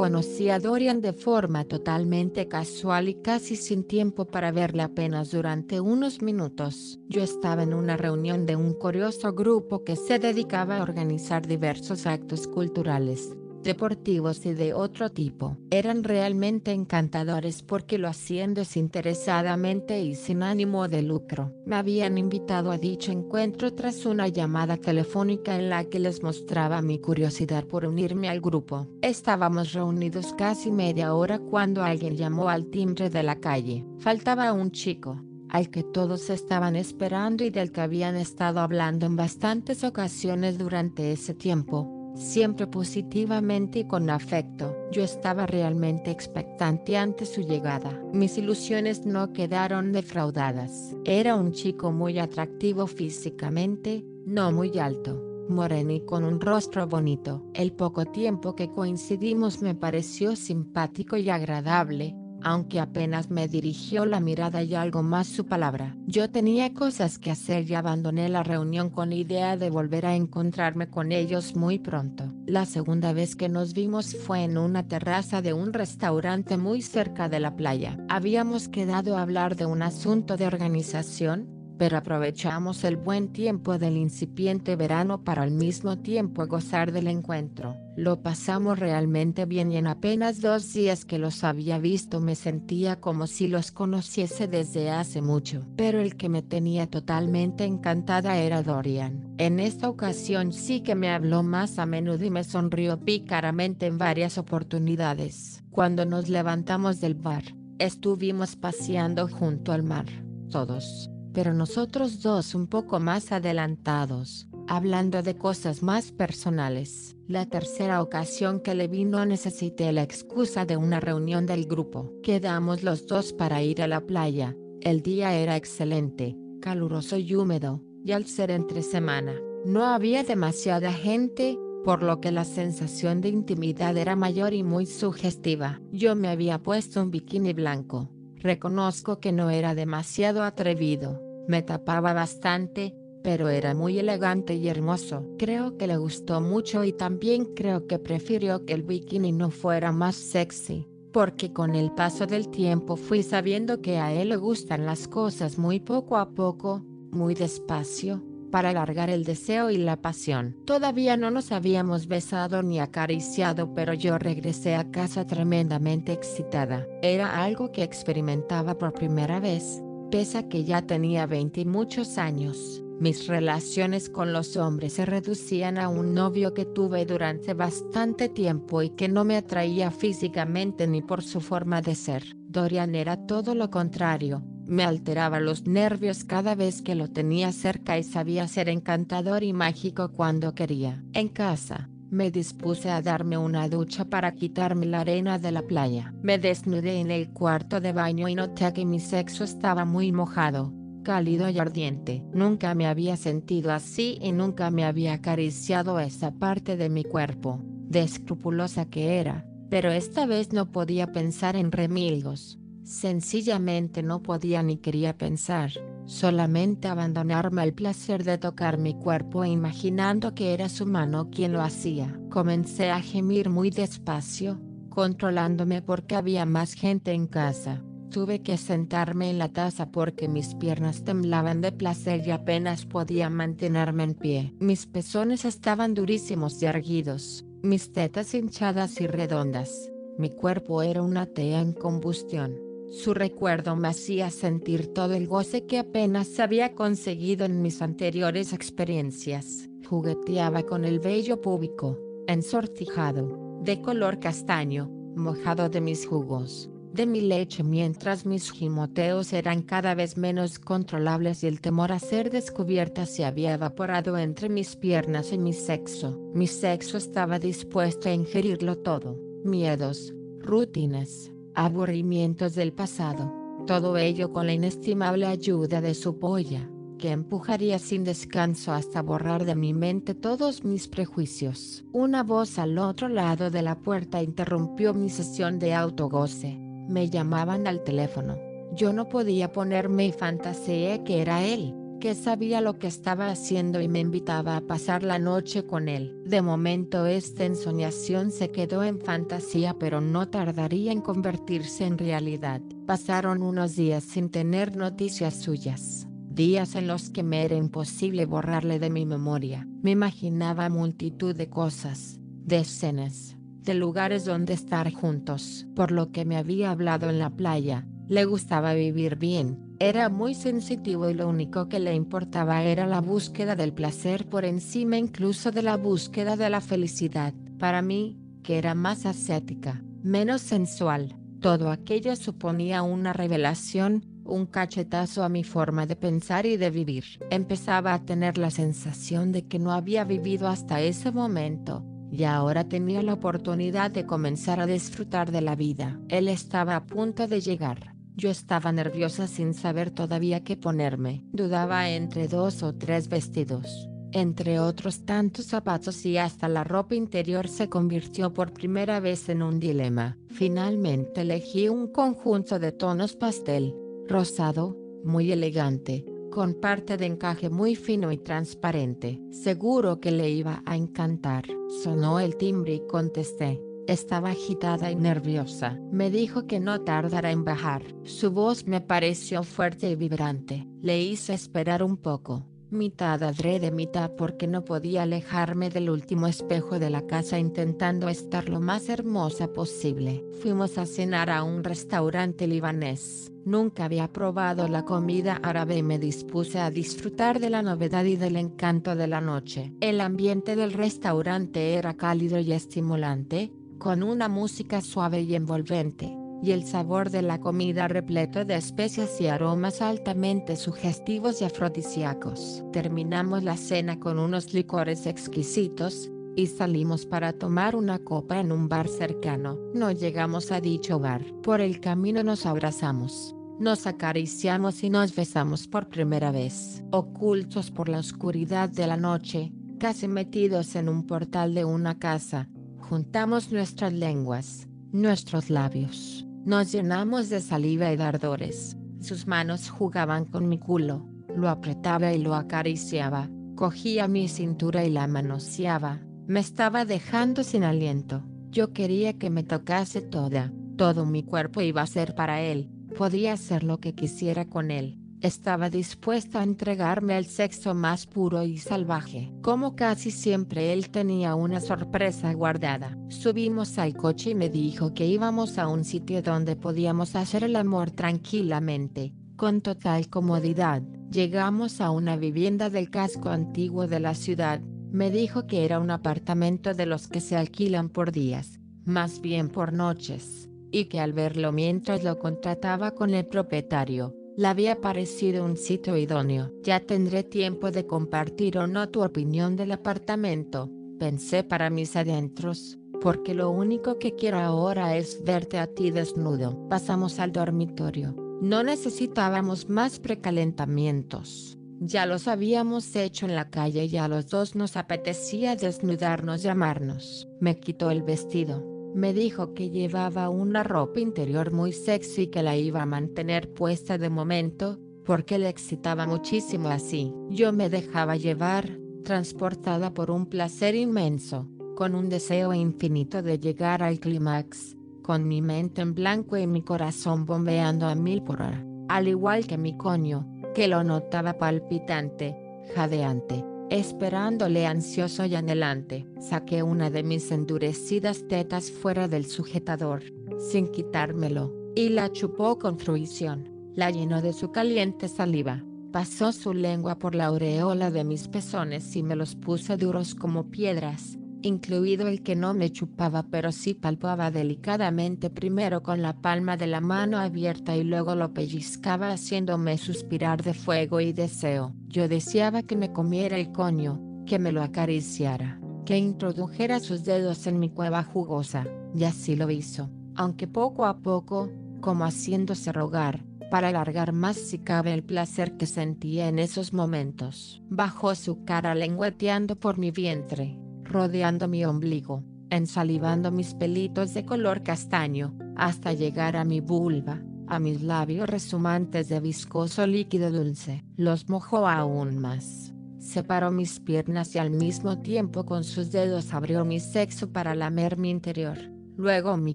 Conocí a Dorian de forma totalmente casual y casi sin tiempo para verle apenas durante unos minutos. Yo estaba en una reunión de un curioso grupo que se dedicaba a organizar diversos actos culturales deportivos y de otro tipo. Eran realmente encantadores porque lo hacían desinteresadamente y sin ánimo de lucro. Me habían invitado a dicho encuentro tras una llamada telefónica en la que les mostraba mi curiosidad por unirme al grupo. Estábamos reunidos casi media hora cuando alguien llamó al timbre de la calle. Faltaba un chico al que todos estaban esperando y del que habían estado hablando en bastantes ocasiones durante ese tiempo siempre positivamente y con afecto. Yo estaba realmente expectante ante su llegada. Mis ilusiones no quedaron defraudadas. Era un chico muy atractivo físicamente, no muy alto moreno y con un rostro bonito. El poco tiempo que coincidimos me pareció simpático y agradable, aunque apenas me dirigió la mirada y algo más su palabra. Yo tenía cosas que hacer y abandoné la reunión con la idea de volver a encontrarme con ellos muy pronto. La segunda vez que nos vimos fue en una terraza de un restaurante muy cerca de la playa. Habíamos quedado a hablar de un asunto de organización, pero aprovechamos el buen tiempo del incipiente verano para al mismo tiempo gozar del encuentro. Lo pasamos realmente bien y en apenas dos días que los había visto me sentía como si los conociese desde hace mucho. Pero el que me tenía totalmente encantada era Dorian. En esta ocasión sí que me habló más a menudo y me sonrió pícaramente en varias oportunidades. Cuando nos levantamos del bar, estuvimos paseando junto al mar, todos pero nosotros dos un poco más adelantados, hablando de cosas más personales. La tercera ocasión que le vino necesité la excusa de una reunión del grupo. Quedamos los dos para ir a la playa. El día era excelente, caluroso y húmedo, y al ser entre semana, no había demasiada gente, por lo que la sensación de intimidad era mayor y muy sugestiva. Yo me había puesto un bikini blanco, Reconozco que no era demasiado atrevido, me tapaba bastante, pero era muy elegante y hermoso. Creo que le gustó mucho y también creo que prefirió que el bikini no fuera más sexy, porque con el paso del tiempo fui sabiendo que a él le gustan las cosas muy poco a poco, muy despacio, para alargar el deseo y la pasión. Todavía no nos habíamos besado ni acariciado, pero yo regresé a casa tremendamente excitada. Era algo que experimentaba por primera vez, pese a que ya tenía 20 y muchos años. Mis relaciones con los hombres se reducían a un novio que tuve durante bastante tiempo y que no me atraía físicamente ni por su forma de ser. Dorian era todo lo contrario, me alteraba los nervios cada vez que lo tenía cerca y sabía ser encantador y mágico cuando quería. En casa, me dispuse a darme una ducha para quitarme la arena de la playa. Me desnudé en el cuarto de baño y noté que mi sexo estaba muy mojado, cálido y ardiente. Nunca me había sentido así y nunca me había acariciado esa parte de mi cuerpo, de escrupulosa que era, pero esta vez no podía pensar en remilgos. Sencillamente no podía ni quería pensar, solamente abandonarme al placer de tocar mi cuerpo e imaginando que era su mano quien lo hacía. Comencé a gemir muy despacio, controlándome porque había más gente en casa. Tuve que sentarme en la taza porque mis piernas temblaban de placer y apenas podía mantenerme en pie. Mis pezones estaban durísimos y erguidos, mis tetas hinchadas y redondas Mi cuerpo era una tea en combustión. Su recuerdo me hacía sentir todo el goce que apenas había conseguido en mis anteriores experiencias. Jugueteaba con el vello púbico, ensortijado, de color castaño, mojado de mis jugos, de mi leche mientras mis gimoteos eran cada vez menos controlables y el temor a ser descubierta se había evaporado entre mis piernas y mi sexo. Mi sexo estaba dispuesto a ingerirlo todo, miedos, rutinas, aburrimientos del pasado, todo ello con la inestimable ayuda de su polla, que empujaría sin descanso hasta borrar de mi mente todos mis prejuicios. Una voz al otro lado de la puerta interrumpió mi sesión de autogoce. Me llamaban al teléfono. Yo no podía ponerme y fantaseé que era él que sabía lo que estaba haciendo y me invitaba a pasar la noche con él. De momento esta ensoñación se quedó en fantasía pero no tardaría en convertirse en realidad. Pasaron unos días sin tener noticias suyas. Días en los que me era imposible borrarle de mi memoria. Me imaginaba multitud de cosas, de escenas, de lugares donde estar juntos. Por lo que me había hablado en la playa, le gustaba vivir bien, era muy sensitivo y lo único que le importaba era la búsqueda del placer por encima incluso de la búsqueda de la felicidad. Para mí, que era más ascética, menos sensual, todo aquello suponía una revelación, un cachetazo a mi forma de pensar y de vivir. Empezaba a tener la sensación de que no había vivido hasta ese momento, y ahora tenía la oportunidad de comenzar a disfrutar de la vida. Él estaba a punto de llegar. Yo estaba nerviosa sin saber todavía qué ponerme. Dudaba entre dos o tres vestidos, entre otros tantos zapatos y hasta la ropa interior se convirtió por primera vez en un dilema. Finalmente elegí un conjunto de tonos pastel, rosado, muy elegante, con parte de encaje muy fino y transparente. Seguro que le iba a encantar. Sonó el timbre y contesté. Estaba agitada y nerviosa. Me dijo que no tardara en bajar. Su voz me pareció fuerte y vibrante. Le hice esperar un poco. Mitad adrede, mitad porque no podía alejarme del último espejo de la casa intentando estar lo más hermosa posible. Fuimos a cenar a un restaurante libanés. Nunca había probado la comida árabe y me dispuse a disfrutar de la novedad y del encanto de la noche. El ambiente del restaurante era cálido y estimulante, con una música suave y envolvente, y el sabor de la comida repleto de especias y aromas altamente sugestivos y afrodisíacos. Terminamos la cena con unos licores exquisitos, y salimos para tomar una copa en un bar cercano. No llegamos a dicho bar. Por el camino nos abrazamos. Nos acariciamos y nos besamos por primera vez. Ocultos por la oscuridad de la noche, casi metidos en un portal de una casa, juntamos nuestras lenguas, nuestros labios, nos llenamos de saliva y de ardores. Sus manos jugaban con mi culo, lo apretaba y lo acariciaba, cogía mi cintura y la manoseaba, me estaba dejando sin aliento. Yo quería que me tocase toda, todo mi cuerpo iba a ser para él, podía hacer lo que quisiera con él. Estaba dispuesta a entregarme al sexo más puro y salvaje. Como casi siempre él tenía una sorpresa guardada. Subimos al coche y me dijo que íbamos a un sitio donde podíamos hacer el amor tranquilamente, con total comodidad. Llegamos a una vivienda del casco antiguo de la ciudad. Me dijo que era un apartamento de los que se alquilan por días, más bien por noches, y que al verlo mientras lo contrataba con el propietario, le había parecido un sitio idóneo. Ya tendré tiempo de compartir o no tu opinión del apartamento, pensé para mis adentros, porque lo único que quiero ahora es verte a ti desnudo. Pasamos al dormitorio. No necesitábamos más precalentamientos. Ya los habíamos hecho en la calle y a los dos nos apetecía desnudarnos y amarnos. Me quitó el vestido me dijo que llevaba una ropa interior muy sexy que la iba a mantener puesta de momento, porque le excitaba muchísimo así. Yo me dejaba llevar, transportada por un placer inmenso, con un deseo infinito de llegar al clímax, con mi mente en blanco y mi corazón bombeando a mil por hora, al igual que mi coño, que lo notaba palpitante, jadeante, esperándole ansioso y anhelante. Saqué una de mis endurecidas tetas fuera del sujetador, sin quitármelo, y la chupó con fruición. La llenó de su caliente saliva. Pasó su lengua por la aureola de mis pezones y me los puso duros como piedras incluido el que no me chupaba pero sí palpaba delicadamente primero con la palma de la mano abierta y luego lo pellizcaba haciéndome suspirar de fuego y deseo. Yo deseaba que me comiera el coño, que me lo acariciara, que introdujera sus dedos en mi cueva jugosa, y así lo hizo, aunque poco a poco, como haciéndose rogar, para alargar más si cabe el placer que sentía en esos momentos. Bajó su cara lengüeteando por mi vientre, rodeando mi ombligo, ensalivando mis pelitos de color castaño, hasta llegar a mi vulva, a mis labios resumantes de viscoso líquido dulce. Los mojó aún más. Separó mis piernas y al mismo tiempo con sus dedos abrió mi sexo para lamer mi interior. Luego mi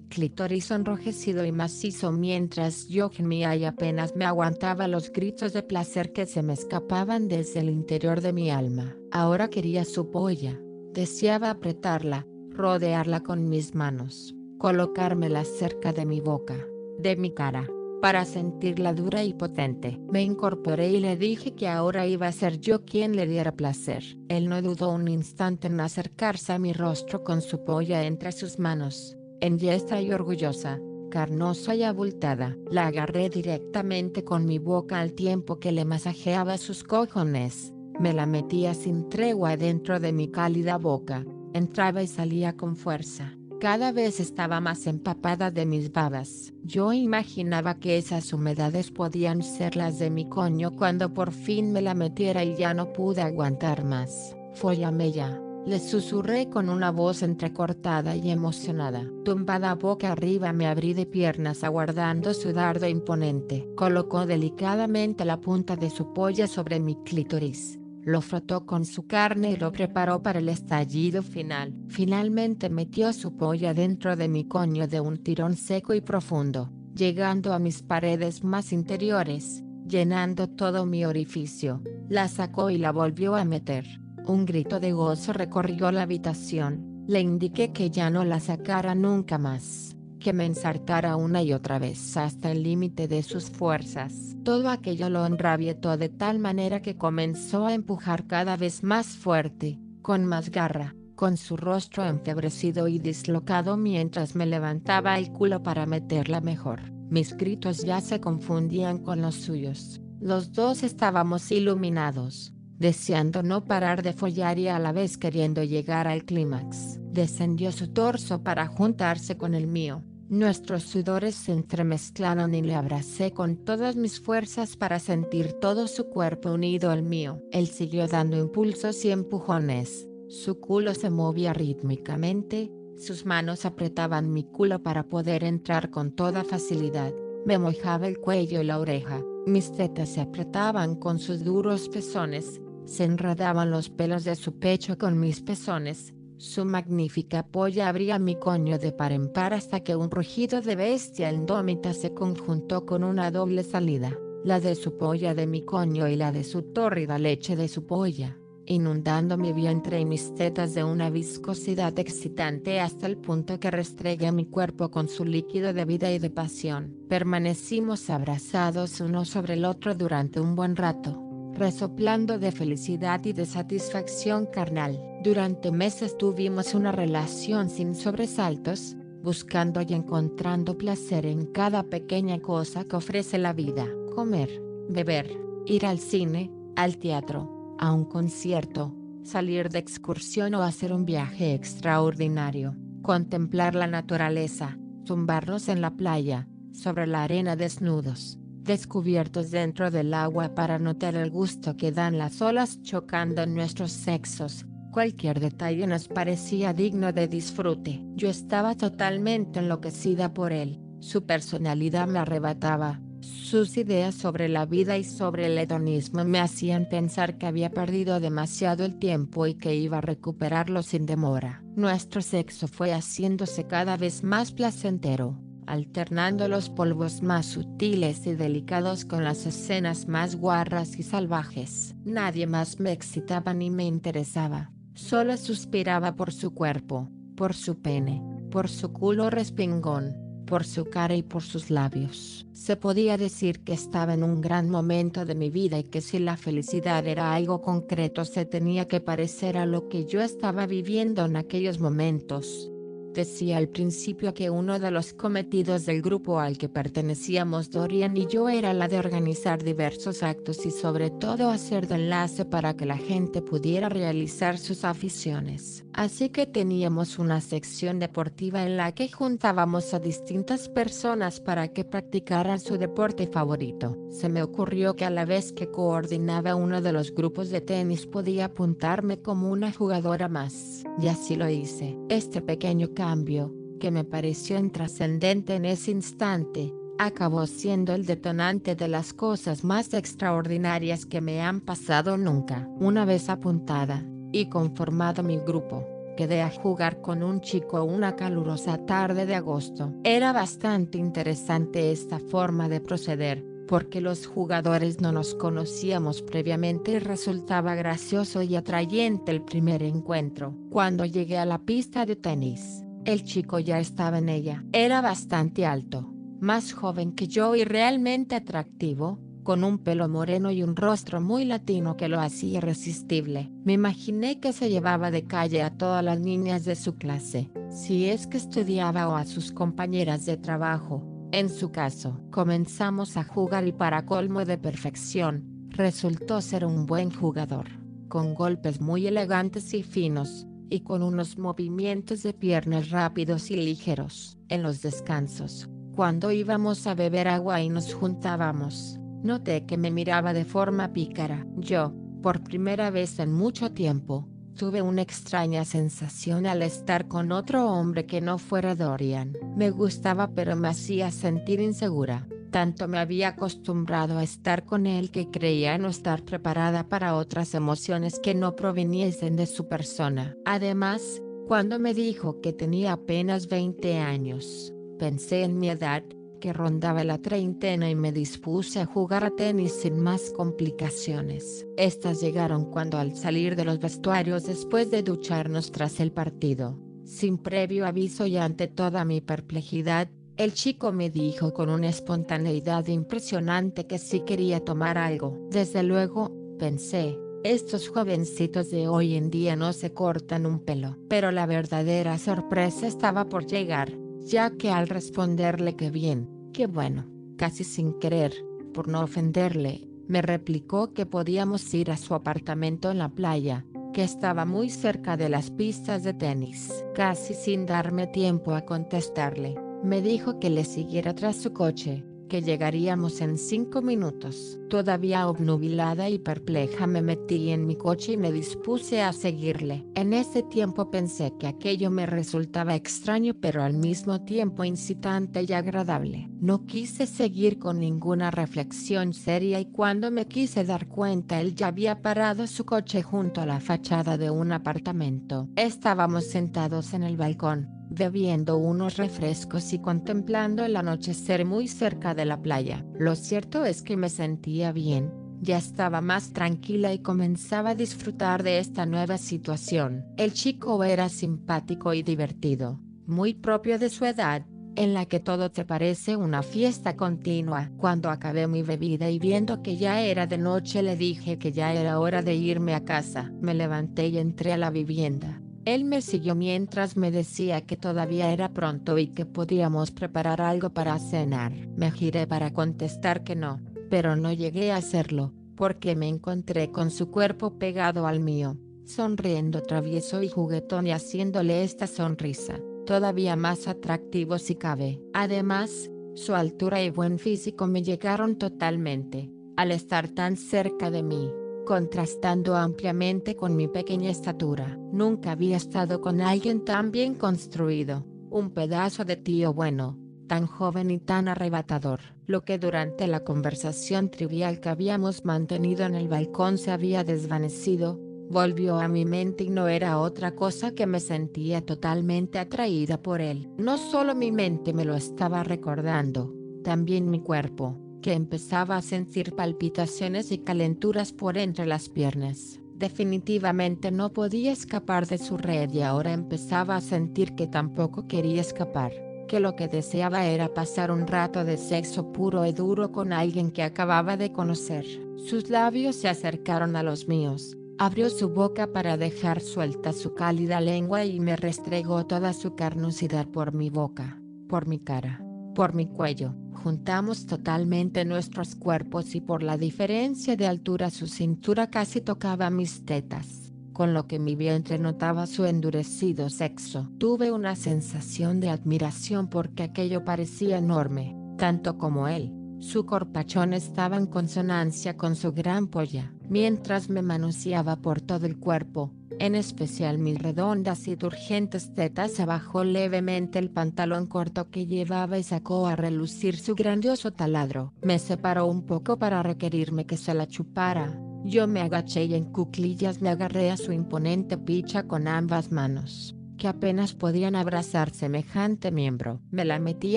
clítoris enrojecido y macizo mientras yo gemía y apenas me aguantaba los gritos de placer que se me escapaban desde el interior de mi alma. Ahora quería su polla Deseaba apretarla, rodearla con mis manos, colocármela cerca de mi boca, de mi cara, para sentirla dura y potente. Me incorporé y le dije que ahora iba a ser yo quien le diera placer. Él no dudó un instante en acercarse a mi rostro con su polla entre sus manos, enhiesta y orgullosa, carnosa y abultada. La agarré directamente con mi boca al tiempo que le masajeaba sus cojones. Me la metía sin tregua dentro de mi cálida boca, entraba y salía con fuerza. Cada vez estaba más empapada de mis babas. Yo imaginaba que esas humedades podían ser las de mi coño cuando por fin me la metiera y ya no pude aguantar más. Fóllame ya. Le susurré con una voz entrecortada y emocionada. Tumbada boca arriba me abrí de piernas aguardando su dardo imponente. Colocó delicadamente la punta de su polla sobre mi clítoris lo frotó con su carne y lo preparó para el estallido final. Finalmente metió su polla dentro de mi coño de un tirón seco y profundo, llegando a mis paredes más interiores, llenando todo mi orificio. La sacó y la volvió a meter. Un grito de gozo recorrió la habitación. Le indiqué que ya no la sacara nunca más que me ensartara una y otra vez hasta el límite de sus fuerzas. Todo aquello lo enrabietó de tal manera que comenzó a empujar cada vez más fuerte, con más garra, con su rostro enfebrecido y dislocado mientras me levantaba el culo para meterla mejor. Mis gritos ya se confundían con los suyos. Los dos estábamos iluminados, deseando no parar de follar y a la vez queriendo llegar al clímax. Descendió su torso para juntarse con el mío. Nuestros sudores se entremezclaron y le abracé con todas mis fuerzas para sentir todo su cuerpo unido al mío. Él siguió dando impulsos y empujones. Su culo se movía rítmicamente, sus manos apretaban mi culo para poder entrar con toda facilidad. Me mojaba el cuello y la oreja. Mis tetas se apretaban con sus duros pezones. Se enredaban los pelos de su pecho con mis pezones su magnífica polla abría mi coño de par en par hasta que un rugido de bestia indómita se conjuntó con una doble salida, la de su polla de mi coño y la de su tórrida leche de su polla, inundando mi vientre y mis tetas de una viscosidad excitante hasta el punto que restregué mi cuerpo con su líquido de vida y de pasión. Permanecimos abrazados uno sobre el otro durante un buen rato resoplando de felicidad y de satisfacción carnal. Durante meses tuvimos una relación sin sobresaltos, buscando y encontrando placer en cada pequeña cosa que ofrece la vida. Comer, beber, ir al cine, al teatro, a un concierto, salir de excursión o hacer un viaje extraordinario, contemplar la naturaleza, tumbarnos en la playa, sobre la arena desnudos descubiertos dentro del agua para notar el gusto que dan las olas chocando en nuestros sexos. Cualquier detalle nos parecía digno de disfrute. Yo estaba totalmente enloquecida por él. Su personalidad me arrebataba. Sus ideas sobre la vida y sobre el hedonismo me hacían pensar que había perdido demasiado el tiempo y que iba a recuperarlo sin demora. Nuestro sexo fue haciéndose cada vez más placentero alternando los polvos más sutiles y delicados con las escenas más guarras y salvajes. Nadie más me excitaba ni me interesaba, solo suspiraba por su cuerpo, por su pene, por su culo respingón por su cara y por sus labios. Se podía decir que estaba en un gran momento de mi vida y que si la felicidad era algo concreto se tenía que parecer a lo que yo estaba viviendo en aquellos momentos. Decía al principio que uno de los cometidos del grupo al que pertenecíamos Dorian y yo era la de organizar diversos actos y sobre todo hacer de enlace para que la gente pudiera realizar sus aficiones. Así que teníamos una sección deportiva en la que juntábamos a distintas personas para que practicaran su deporte favorito. Se me ocurrió que a la vez que coordinaba uno de los grupos de tenis podía apuntarme como una jugadora más. Y así lo hice. Este pequeño cambio, que me pareció intrascendente en ese instante, acabó siendo el detonante de las cosas más extraordinarias que me han pasado nunca. Una vez apuntada, y conformado mi grupo, quedé a jugar con un chico una calurosa tarde de agosto. Era bastante interesante esta forma de proceder, porque los jugadores no nos conocíamos previamente y resultaba gracioso y atrayente el primer encuentro. Cuando llegué a la pista de tenis, el chico ya estaba en ella. Era bastante alto, más joven que yo y realmente atractivo, con un pelo moreno y un rostro muy latino que lo hacía irresistible. Me imaginé que se llevaba de calle a todas las niñas de su clase, si es que estudiaba o a sus compañeras de trabajo. En su caso, comenzamos a jugar y para colmo de perfección, resultó ser un buen jugador, con golpes muy elegantes y finos, y con unos movimientos de piernas rápidos y ligeros. En los descansos, cuando íbamos a beber agua y nos juntábamos, noté que me miraba de forma pícara. Yo, por primera vez en mucho tiempo, tuve una extraña sensación al estar con otro hombre que no fuera Dorian. Me gustaba pero me hacía sentir insegura. Tanto me había acostumbrado a estar con él que creía no estar preparada para otras emociones que no proviniesen de su persona. Además, cuando me dijo que tenía apenas 20 años, pensé en mi edad, que rondaba la treintena y me dispuse a jugar a tenis sin más complicaciones. Estas llegaron cuando al salir de los vestuarios después de ducharnos tras el partido, sin previo aviso y ante toda mi perplejidad, el chico me dijo con una espontaneidad impresionante que sí quería tomar algo. Desde luego, pensé, estos jovencitos de hoy en día no se cortan un pelo. Pero la verdadera sorpresa estaba por llegar, ya que al responderle que bien, que bueno, casi sin querer, por no ofenderle, me replicó que podíamos ir a su apartamento en la playa, que estaba muy cerca de las pistas de tenis. Casi sin darme tiempo a contestarle, me dijo que le siguiera tras su coche, que llegaríamos en cinco minutos. Todavía obnubilada y perpleja me metí en mi coche y me dispuse a seguirle. En ese tiempo pensé que aquello me resultaba extraño pero al mismo tiempo incitante y agradable. No quise seguir con ninguna reflexión seria y cuando me quise dar cuenta él ya había parado su coche junto a la fachada de un apartamento. Estábamos sentados en el balcón bebiendo unos refrescos y contemplando el anochecer muy cerca de la playa. Lo cierto es que me sentía bien, ya estaba más tranquila y comenzaba a disfrutar de esta nueva situación. El chico era simpático y divertido, muy propio de su edad, en la que todo te parece una fiesta continua. Cuando acabé mi bebida y viendo que ya era de noche le dije que ya era hora de irme a casa. Me levanté y entré a la vivienda. Él me siguió mientras me decía que todavía era pronto y que podíamos preparar algo para cenar. Me giré para contestar que no, pero no llegué a hacerlo, porque me encontré con su cuerpo pegado al mío, sonriendo travieso y juguetón y haciéndole esta sonrisa, todavía más atractivo si cabe. Además, su altura y buen físico me llegaron totalmente, al estar tan cerca de mí contrastando ampliamente con mi pequeña estatura. Nunca había estado con alguien tan bien construido, un pedazo de tío bueno, tan joven y tan arrebatador. Lo que durante la conversación trivial que habíamos mantenido en el balcón se había desvanecido, volvió a mi mente y no era otra cosa que me sentía totalmente atraída por él. No solo mi mente me lo estaba recordando, también mi cuerpo, que empezaba a sentir palpitaciones y calenturas por entre las piernas. Definitivamente no podía escapar de su red y ahora empezaba a sentir que tampoco quería escapar, que lo que deseaba era pasar un rato de sexo puro y duro con alguien que acababa de conocer. Sus labios se acercaron a los míos, abrió su boca para dejar suelta su cálida lengua y me restregó toda su carnosidad por mi boca, por mi cara, por mi cuello. Juntamos totalmente nuestros cuerpos y por la diferencia de altura su cintura casi tocaba mis tetas, con lo que mi vientre notaba su endurecido sexo. Tuve una sensación de admiración porque aquello parecía enorme, tanto como él. Su corpachón estaba en consonancia con su gran polla, mientras me manoseaba por todo el cuerpo, en especial mis redondas y turgentes tetas se bajó levemente el pantalón corto que llevaba y sacó a relucir su grandioso taladro. Me separó un poco para requerirme que se la chupara. Yo me agaché y en cuclillas me agarré a su imponente picha con ambas manos, que apenas podían abrazar semejante miembro. Me la metí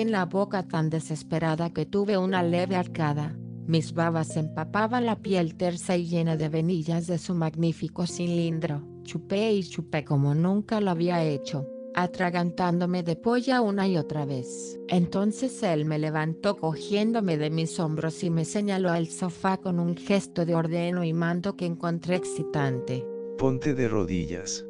en la boca tan desesperada que tuve una leve arcada. Mis babas empapaban la piel tersa y llena de venillas de su magnífico cilindro. Chupé y chupé como nunca lo había hecho, atragantándome de polla una y otra vez. Entonces él me levantó cogiéndome de mis hombros y me señaló al sofá con un gesto de ordeno y mando que encontré excitante. Ponte de rodillas.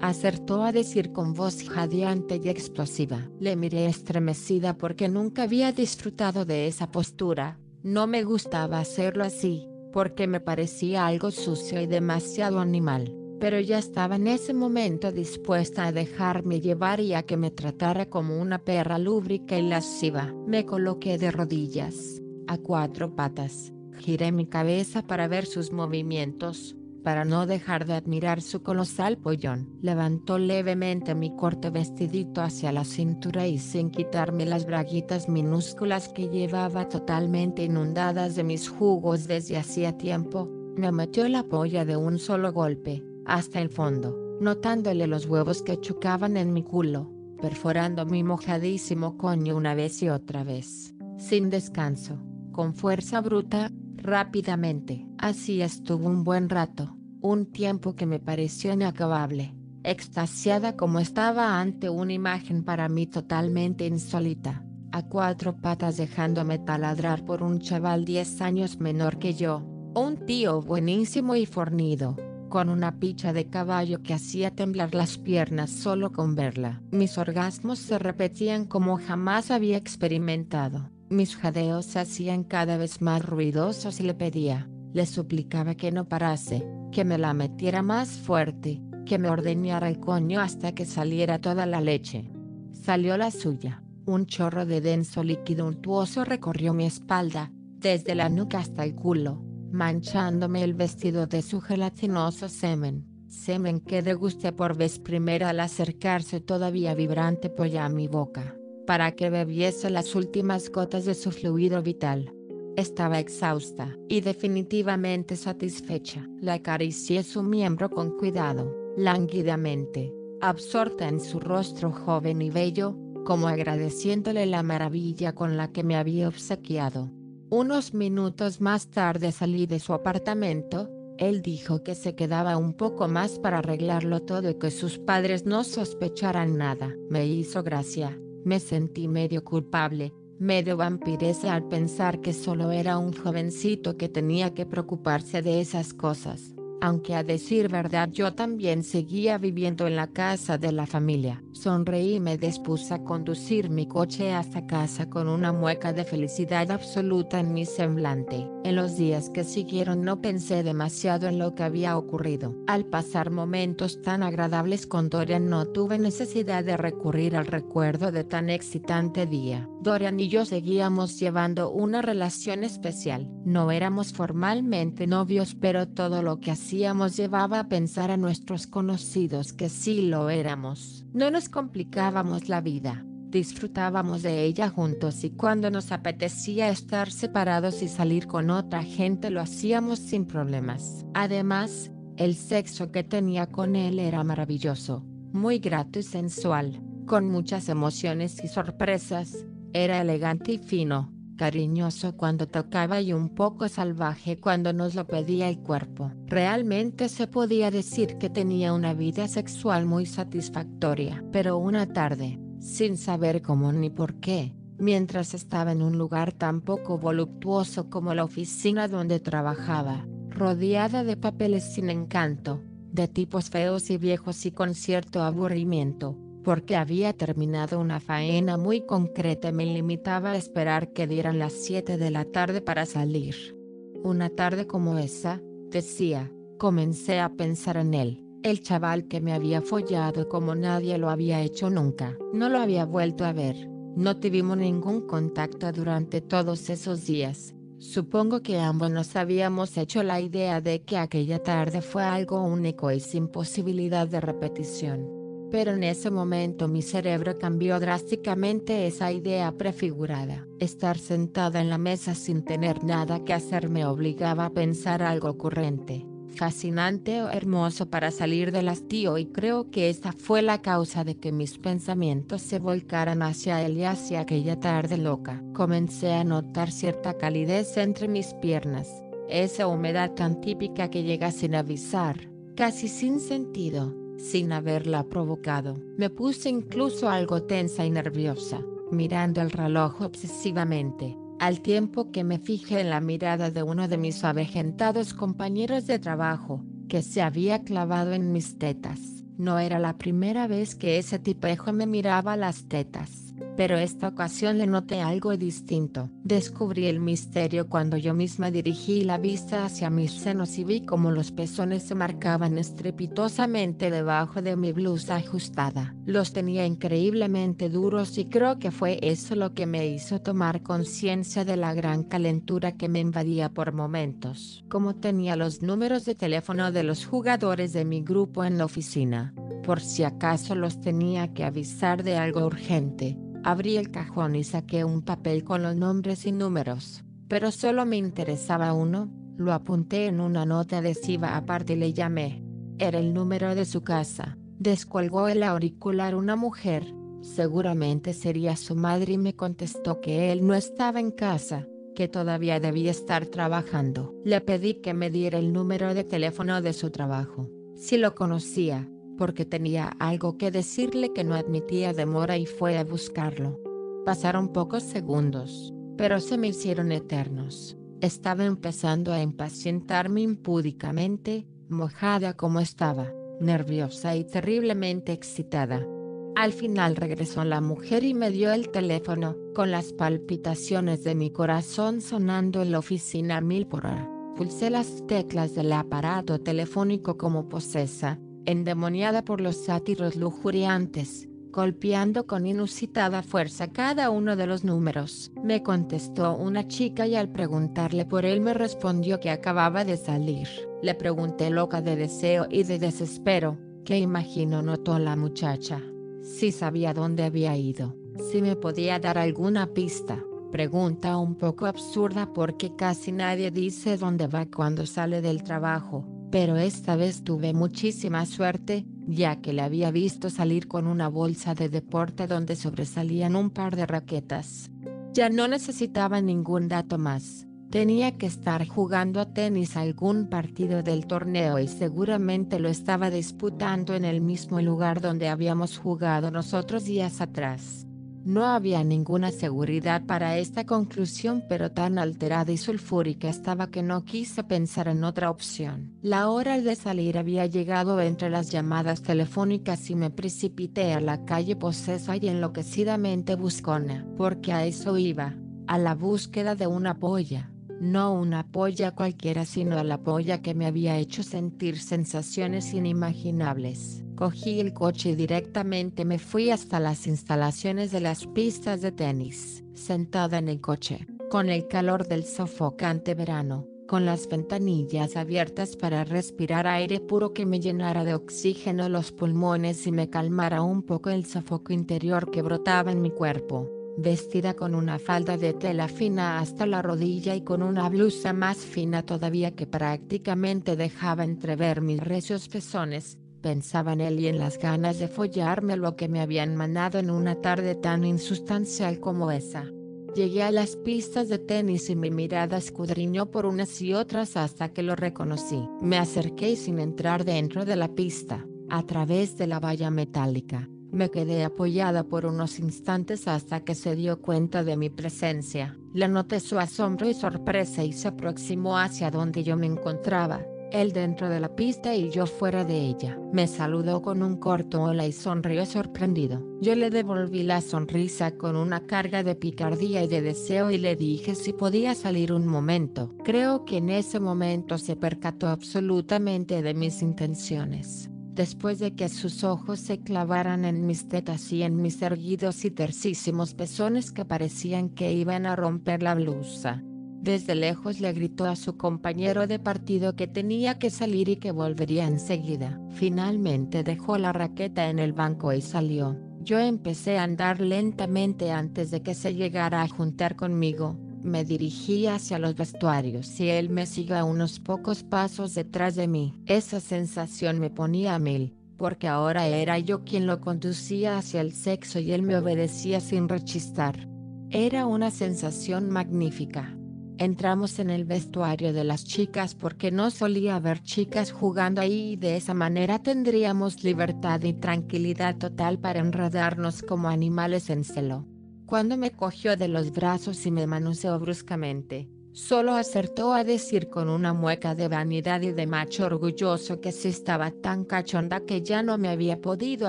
Acertó a decir con voz jadeante y explosiva. Le miré estremecida porque nunca había disfrutado de esa postura, no me gustaba hacerlo así, porque me parecía algo sucio y demasiado animal, pero ya estaba en ese momento dispuesta a dejarme llevar y a que me tratara como una perra lúbrica y lasciva. Me coloqué de rodillas, a cuatro patas, giré mi cabeza para ver sus movimientos, para no dejar de admirar su colosal pollón. Levantó levemente mi corto vestidito hacia la cintura y sin quitarme las braguitas minúsculas que llevaba totalmente inundadas de mis jugos desde hacía tiempo, me metió la polla de un solo golpe, hasta el fondo, notándole los huevos que chocaban en mi culo, perforando mi mojadísimo coño una vez y otra vez, sin descanso, con fuerza bruta, rápidamente. Así estuvo un buen rato, un tiempo que me pareció inacabable, extasiada como estaba ante una imagen para mí totalmente insólita, a cuatro patas dejándome taladrar por un chaval 10 años menor que yo, un tío buenísimo y fornido, con una picha de caballo que hacía temblar las piernas solo con verla. Mis orgasmos se repetían como jamás había experimentado. Mis jadeos se hacían cada vez más ruidosos y le pedía, le suplicaba que no parase, que me la metiera más fuerte, que me ordeñara el coño hasta que saliera toda la leche. Salió la suya. Un chorro de denso líquido untuoso recorrió mi espalda, desde la nuca hasta el culo, manchándome el vestido de su gelatinoso semen, semen que degusté por vez primera al acercarse todavía vibrante polla a mi boca para que bebiese las últimas gotas de su fluido vital. Estaba exhausta y definitivamente satisfecha. Le acaricié su miembro con cuidado, lánguidamente, absorta en su rostro joven y bello, como agradeciéndole la maravilla con la que me había obsequiado. Unos minutos más tarde salí de su apartamento, él dijo que se quedaba un poco más para arreglarlo todo y que sus padres no sospecharan nada. Me hizo gracia, me sentí medio culpable, medio vampiresa al pensar que solo era un jovencito que tenía que preocuparse de esas cosas aunque a decir verdad yo también seguía viviendo en la casa de la familia. Sonreí y me dispuse a conducir mi coche hasta casa con una mueca de felicidad absoluta en mi semblante. En los días que siguieron no pensé demasiado en lo que había ocurrido. Al pasar momentos tan agradables con Dorian no tuve necesidad de recurrir al recuerdo de tan excitante día. Dorian y yo seguíamos llevando una relación especial. No éramos formalmente novios pero todo lo que hacíamos llevaba a pensar a nuestros conocidos que sí lo éramos. No nos complicábamos la vida, disfrutábamos de ella juntos y cuando nos apetecía estar separados y salir con otra gente lo hacíamos sin problemas. Además, El sexo que tenía con él era maravilloso, muy grato y sensual, con muchas emociones y sorpresas, era elegante y fino, cariñoso cuando tocaba y un poco salvaje cuando nos lo pedía el cuerpo. Realmente se podía decir que tenía una vida sexual muy satisfactoria. Pero una tarde, sin saber cómo ni por qué, mientras estaba en un lugar tan poco voluptuoso como la oficina donde trabajaba, rodeada de papeles sin encanto, de tipos feos y viejos y con cierto aburrimiento, porque había terminado una faena muy concreta y me limitaba a esperar que dieran las 7 de la tarde para salir. Una tarde como esa, decía, comencé a pensar en él, el chaval que me había follado como nadie lo había hecho nunca. No lo había vuelto a ver, no tuvimos ningún contacto durante todos esos días. Supongo que ambos nos habíamos hecho la idea de que aquella tarde fue algo único y sin posibilidad de repetición pero en ese momento mi cerebro cambió drásticamente esa idea prefigurada. Estar sentada en la mesa sin tener nada que hacer me obligaba a pensar algo ocurrente, fascinante o hermoso para salir del hastío y creo que esta fue la causa de que mis pensamientos se volcaran hacia él y hacia aquella tarde loca. Comencé a notar cierta calidez entre mis piernas, esa humedad tan típica que llega sin avisar, casi sin sentido sin haberla provocado. Me puse incluso algo tensa y nerviosa, mirando el reloj obsesivamente, al tiempo que me fijé en la mirada de uno de mis avejentados compañeros de trabajo, que se había clavado en mis tetas. No era la primera vez que ese tipejo me miraba las tetas pero esta ocasión le noté algo distinto. Descubrí el misterio cuando yo misma dirigí la vista hacia mis senos y vi cómo los pezones se marcaban estrepitosamente debajo de mi blusa ajustada. Los tenía increíblemente duros y creo que fue eso lo que me hizo tomar conciencia de la gran calentura que me invadía por momentos. Como tenía los números de teléfono de los jugadores de mi grupo en la oficina, por si acaso los tenía que avisar de algo urgente Abrí el cajón y saqué un papel con los nombres y números, pero solo me interesaba uno, lo apunté en una nota adhesiva aparte y le llamé. Era el número de su casa. Descolgó el auricular una mujer, seguramente sería su madre y me contestó que él no estaba en casa, que todavía debía estar trabajando. Le pedí que me diera el número de teléfono de su trabajo. Si lo conocía, porque tenía algo que decirle que no admitía demora y fue a buscarlo. Pasaron pocos segundos, pero se me hicieron eternos. Estaba empezando a impacientarme impúdicamente, mojada como estaba, nerviosa y terriblemente excitada. Al final regresó la mujer y me dio el teléfono, con las palpitaciones de mi corazón sonando en la oficina mil por hora. Pulsé las teclas del aparato telefónico como posesa, endemoniada por los sátiros lujuriantes, golpeando con inusitada fuerza cada uno de los números. Me contestó una chica y al preguntarle por él me respondió que acababa de salir. Le pregunté loca de deseo y de desespero, ¿qué imagino notó la muchacha. Si sabía dónde había ido, si me podía dar alguna pista. Pregunta un poco absurda porque casi nadie dice dónde va cuando sale del trabajo pero esta vez tuve muchísima suerte, ya que le había visto salir con una bolsa de deporte donde sobresalían un par de raquetas. Ya no necesitaba ningún dato más. Tenía que estar jugando a tenis algún partido del torneo y seguramente lo estaba disputando en el mismo lugar donde habíamos jugado nosotros días atrás. No había ninguna seguridad para esta conclusión pero tan alterada y sulfúrica estaba que no quise pensar en otra opción. La hora de salir había llegado entre las llamadas telefónicas y me precipité a la calle posesa y enloquecidamente buscona, porque a eso iba, a la búsqueda de una polla no una polla cualquiera sino a la polla que me había hecho sentir sensaciones inimaginables. Cogí el coche y directamente me fui hasta las instalaciones de las pistas de tenis, sentada en el coche, con el calor del sofocante verano, con las ventanillas abiertas para respirar aire puro que me llenara de oxígeno los pulmones y me calmara un poco el sofoco interior que brotaba en mi cuerpo vestida con una falda de tela fina hasta la rodilla y con una blusa más fina todavía que prácticamente dejaba entrever mis recios pezones, pensaba en él y en las ganas de follarme lo que me habían manado en una tarde tan insustancial como esa. Llegué a las pistas de tenis y mi mirada escudriñó por unas y otras hasta que lo reconocí. Me acerqué y sin entrar dentro de la pista, a través de la valla metálica, me quedé apoyada por unos instantes hasta que se dio cuenta de mi presencia. Le noté su asombro y sorpresa y se aproximó hacia donde yo me encontraba, él dentro de la pista y yo fuera de ella. Me saludó con un corto hola y sonrió sorprendido. Yo le devolví la sonrisa con una carga de picardía y de deseo y le dije si podía salir un momento. Creo que en ese momento se percató absolutamente de mis intenciones después de que sus ojos se clavaran en mis tetas y en mis erguidos y tercísimos pezones que parecían que iban a romper la blusa. Desde lejos le gritó a su compañero de partido que tenía que salir y que volvería enseguida. Finalmente dejó la raqueta en el banco y salió. Yo empecé a andar lentamente antes de que se llegara a juntar conmigo, me dirigí hacia los vestuarios y él me siguió a unos pocos pasos detrás de mí. Esa sensación me ponía a mil, porque ahora era yo quien lo conducía hacia el sexo y él me obedecía sin rechistar. Era una sensación magnífica. Entramos en el vestuario de las chicas porque no solía haber chicas jugando ahí y de esa manera tendríamos libertad y tranquilidad total para enredarnos como animales en celo. Cuando me cogió de los brazos y me manoseó bruscamente, solo acertó a decir con una mueca de vanidad y de macho orgulloso que si estaba tan cachonda que ya no me había podido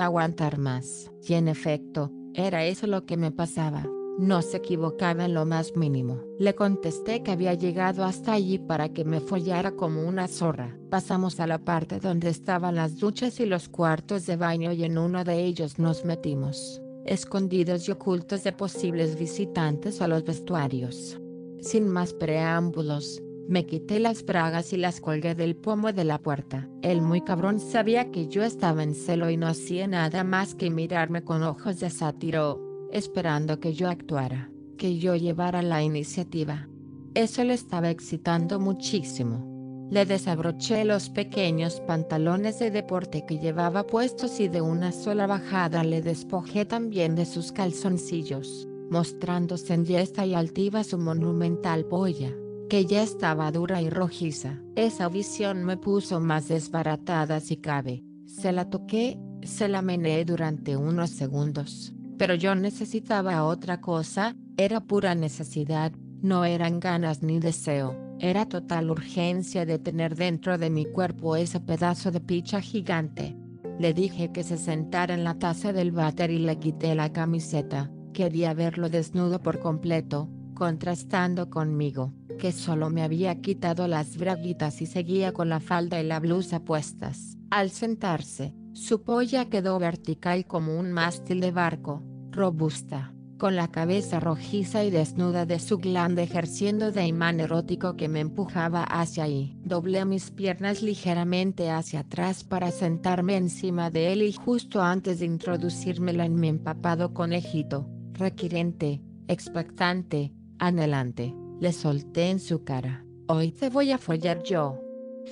aguantar más. Y en efecto, era eso lo que me pasaba. No se equivocaba en lo más mínimo. Le contesté que había llegado hasta allí para que me follara como una zorra. Pasamos a la parte donde estaban las duchas y los cuartos de baño y en uno de ellos nos metimos escondidos y ocultos de posibles visitantes a los vestuarios. Sin más preámbulos, me quité las bragas y las colgué del pomo de la puerta. El muy cabrón sabía que yo estaba en celo y no hacía nada más que mirarme con ojos de sátiro, esperando que yo actuara, que yo llevara la iniciativa. Eso le estaba excitando muchísimo. Le desabroché los pequeños pantalones de deporte que llevaba puestos y de una sola bajada le despojé también de sus calzoncillos, mostrándose en yesta y altiva su monumental polla, que ya estaba dura y rojiza. Esa visión me puso más desbaratada si cabe. Se la toqué, se la meneé durante unos segundos, pero yo necesitaba otra cosa, era pura necesidad, no eran ganas ni deseo era total urgencia de tener dentro de mi cuerpo ese pedazo de picha gigante. Le dije que se sentara en la taza del váter y le quité la camiseta. Quería verlo desnudo por completo, contrastando conmigo, que solo me había quitado las braguitas y seguía con la falda y la blusa puestas. Al sentarse, su polla quedó vertical como un mástil de barco, robusta, con la cabeza rojiza y desnuda de su glande ejerciendo de imán erótico que me empujaba hacia ahí. Doblé mis piernas ligeramente hacia atrás para sentarme encima de él y justo antes de introducírmela en mi empapado conejito, requiriente, expectante, anhelante, le solté en su cara. Hoy te voy a follar yo.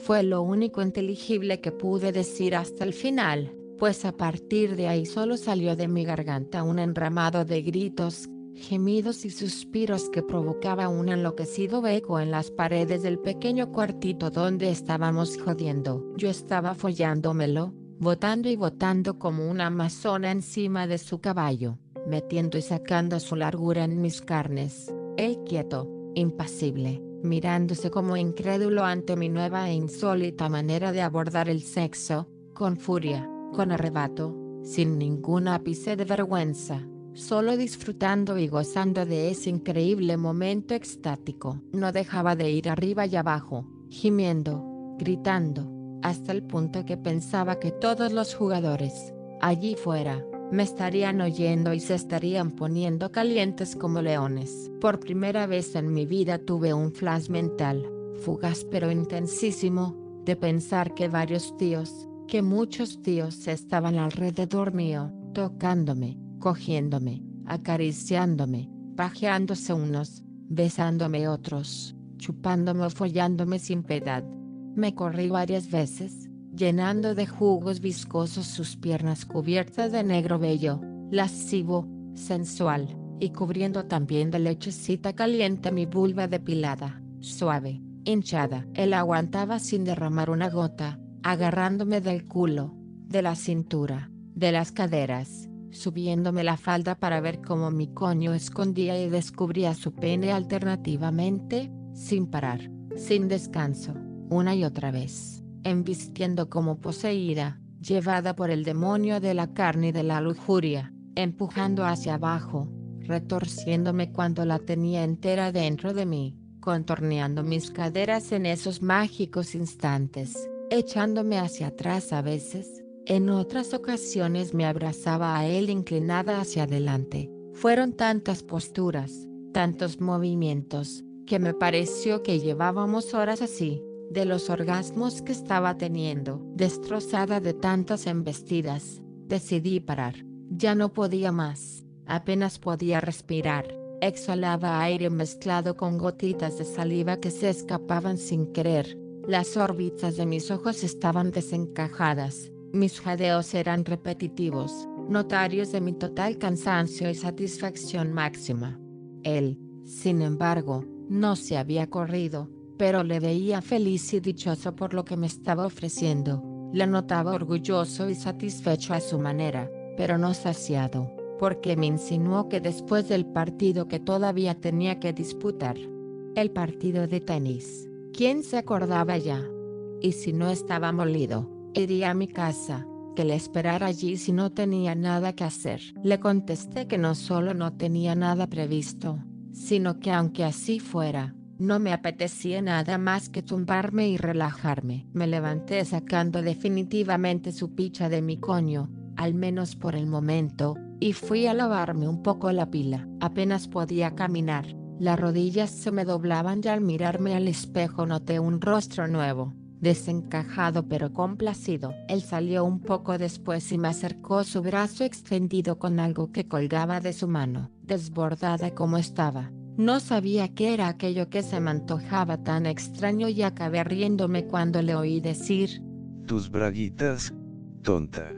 Fue lo único inteligible que pude decir hasta el final pues a partir de ahí solo salió de mi garganta un enramado de gritos, gemidos y suspiros que provocaba un enloquecido eco en las paredes del pequeño cuartito donde estábamos jodiendo. Yo estaba follándomelo, botando y botando como una amazona encima de su caballo, metiendo y sacando su largura en mis carnes, él quieto, impasible, mirándose como incrédulo ante mi nueva e insólita manera de abordar el sexo, con furia con arrebato, sin ningún ápice de vergüenza, solo disfrutando y gozando de ese increíble momento extático. No dejaba de ir arriba y abajo, gimiendo, gritando, hasta el punto que pensaba que todos los jugadores, allí fuera, me estarían oyendo y se estarían poniendo calientes como leones. Por primera vez en mi vida tuve un flash mental, fugaz pero intensísimo, de pensar que varios tíos, que muchos tíos estaban alrededor mío, tocándome, cogiéndome, acariciándome, pajeándose unos, besándome otros, chupándome o follándome sin piedad. Me corrí varias veces, llenando de jugos viscosos sus piernas cubiertas de negro vello, lascivo, sensual, y cubriendo también de lechecita caliente mi vulva depilada, suave, hinchada. Él aguantaba sin derramar una gota, agarrándome del culo, de la cintura, de las caderas, subiéndome la falda para ver cómo mi coño escondía y descubría su pene alternativamente, sin parar, sin descanso, una y otra vez, embistiendo como poseída, llevada por el demonio de la carne y de la lujuria, empujando hacia abajo, retorciéndome cuando la tenía entera dentro de mí, contorneando mis caderas en esos mágicos instantes, echándome hacia atrás a veces, en otras ocasiones me abrazaba a él inclinada hacia adelante. Fueron tantas posturas, tantos movimientos, que me pareció que llevábamos horas así, de los orgasmos que estaba teniendo, destrozada de tantas embestidas, decidí parar. Ya no podía más, apenas podía respirar, exhalaba aire mezclado con gotitas de saliva que se escapaban sin querer. Las órbitas de mis ojos estaban desencajadas, mis jadeos eran repetitivos, notarios de mi total cansancio y satisfacción máxima. Él, sin embargo, no se había corrido, pero le veía feliz y dichoso por lo que me estaba ofreciendo. Le notaba orgulloso y satisfecho a su manera, pero no saciado, porque me insinuó que después del partido que todavía tenía que disputar, el partido de tenis, ¿quién se acordaba ya? Y si no estaba molido, Iría a mi casa, que le esperara allí si no tenía nada que hacer. Le contesté que no solo no tenía nada previsto, sino que aunque así fuera, no me apetecía nada más que tumbarme y relajarme. Me levanté sacando definitivamente su picha de mi coño, al menos por el momento, y fui a lavarme un poco la pila. Apenas podía caminar, las rodillas se me doblaban y al mirarme al espejo noté un rostro nuevo desencajado pero complacido. Él salió un poco después y me acercó su brazo extendido con algo que colgaba de su mano, desbordada como estaba. No sabía qué era aquello que se me antojaba tan extraño y acabé riéndome cuando le oí decir, Tus braguitas, tonta.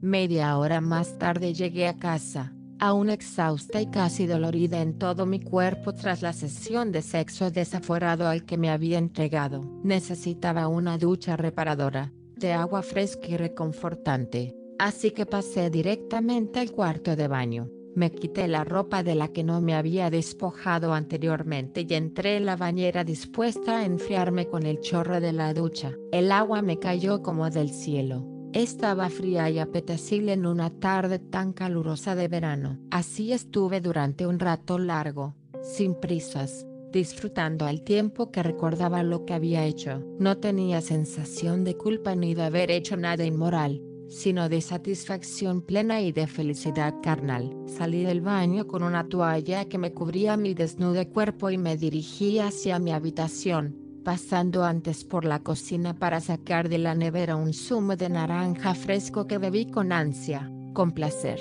Media hora más tarde llegué a casa, aún exhausta y casi dolorida en todo mi cuerpo tras la sesión de sexo desaforado al que me había entregado. Necesitaba una ducha reparadora, de agua fresca y reconfortante, así que pasé directamente al cuarto de baño. Me quité la ropa de la que no me había despojado anteriormente y entré en la bañera dispuesta a enfriarme con el chorro de la ducha. El agua me cayó como del cielo estaba fría y apetecible en una tarde tan calurosa de verano. Así estuve durante un rato largo, sin prisas, disfrutando al tiempo que recordaba lo que había hecho. No tenía sensación de culpa ni de haber hecho nada inmoral, sino de satisfacción plena y de felicidad carnal. Salí del baño con una toalla que me cubría mi desnudo cuerpo y me dirigí hacia mi habitación pasando antes por la cocina para sacar de la nevera un zumo de naranja fresco que bebí con ansia, con placer.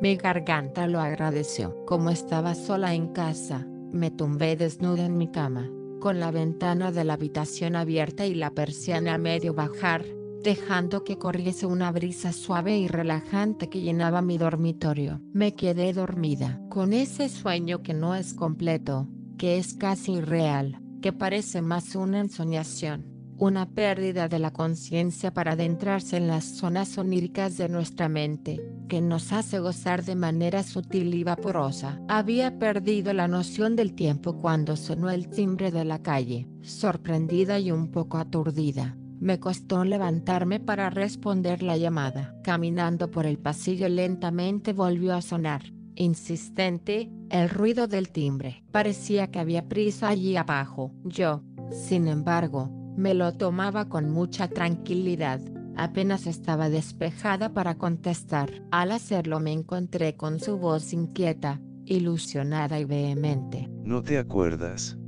Mi garganta lo agradeció. Como estaba sola en casa, me tumbé desnuda en mi cama, con la ventana de la habitación abierta y la persiana a medio bajar, dejando que corriese una brisa suave y relajante que llenaba mi dormitorio. Me quedé dormida, con ese sueño que no es completo, que es casi irreal que parece más una ensoñación, una pérdida de la conciencia para adentrarse en las zonas oníricas de nuestra mente, que nos hace gozar de manera sutil y vaporosa. Había perdido la noción del tiempo cuando sonó el timbre de la calle, sorprendida y un poco aturdida. Me costó levantarme para responder la llamada. Caminando por el pasillo lentamente volvió a sonar insistente, el ruido del timbre. Parecía que había prisa allí abajo. Yo, sin embargo, me lo tomaba con mucha tranquilidad. Apenas estaba despejada para contestar. Al hacerlo me encontré con su voz inquieta, ilusionada y vehemente. ¿No te acuerdas?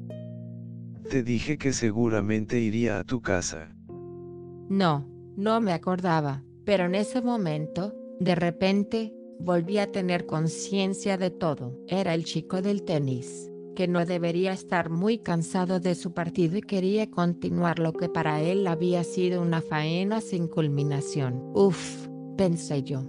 Te dije que seguramente iría a tu casa. No, no me acordaba, pero en ese momento, de repente, Volví a tener conciencia de todo. Era el chico del tenis, que no debería estar muy cansado de su partido y quería continuar lo que para él había sido una faena sin culminación. Uf, pensé yo.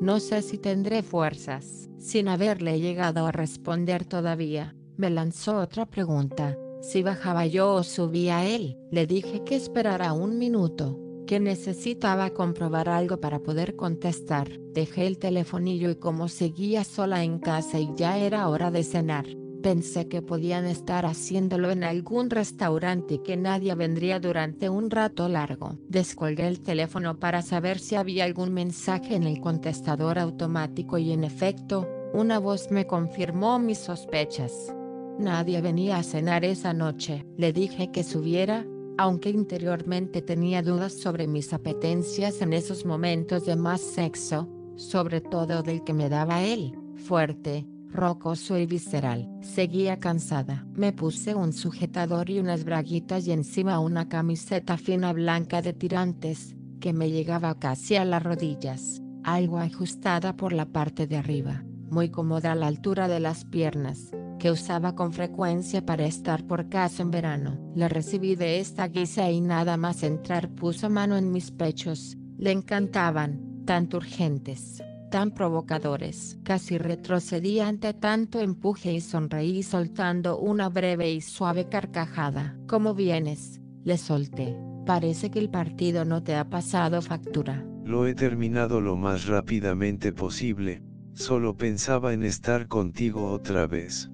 No sé si tendré fuerzas. Sin haberle llegado a responder todavía, me lanzó otra pregunta. Si bajaba yo o subía él, le dije que esperara un minuto, que necesitaba comprobar algo para poder contestar. Dejé el telefonillo y como seguía sola en casa y ya era hora de cenar, pensé que podían estar haciéndolo en algún restaurante y que nadie vendría durante un rato largo. Descolgué el teléfono para saber si había algún mensaje en el contestador automático y en efecto, una voz me confirmó mis sospechas. Nadie venía a cenar esa noche. Le dije que subiera, aunque interiormente tenía dudas sobre mis apetencias en esos momentos de más sexo, sobre todo del que me daba él, fuerte, rocoso y visceral. Seguía cansada. Me puse un sujetador y unas braguitas y encima una camiseta fina blanca de tirantes, que me llegaba casi a las rodillas, algo ajustada por la parte de arriba, muy cómoda a la altura de las piernas que usaba con frecuencia para estar por casa en verano. La recibí de esta guisa y nada más entrar puso mano en mis pechos. Le encantaban, tanto urgentes, tan provocadores. Casi retrocedí ante tanto empuje y sonreí soltando una breve y suave carcajada. ¿Cómo vienes? Le solté. Parece que el partido no te ha pasado factura. Lo he terminado lo más rápidamente posible, solo pensaba en estar contigo otra vez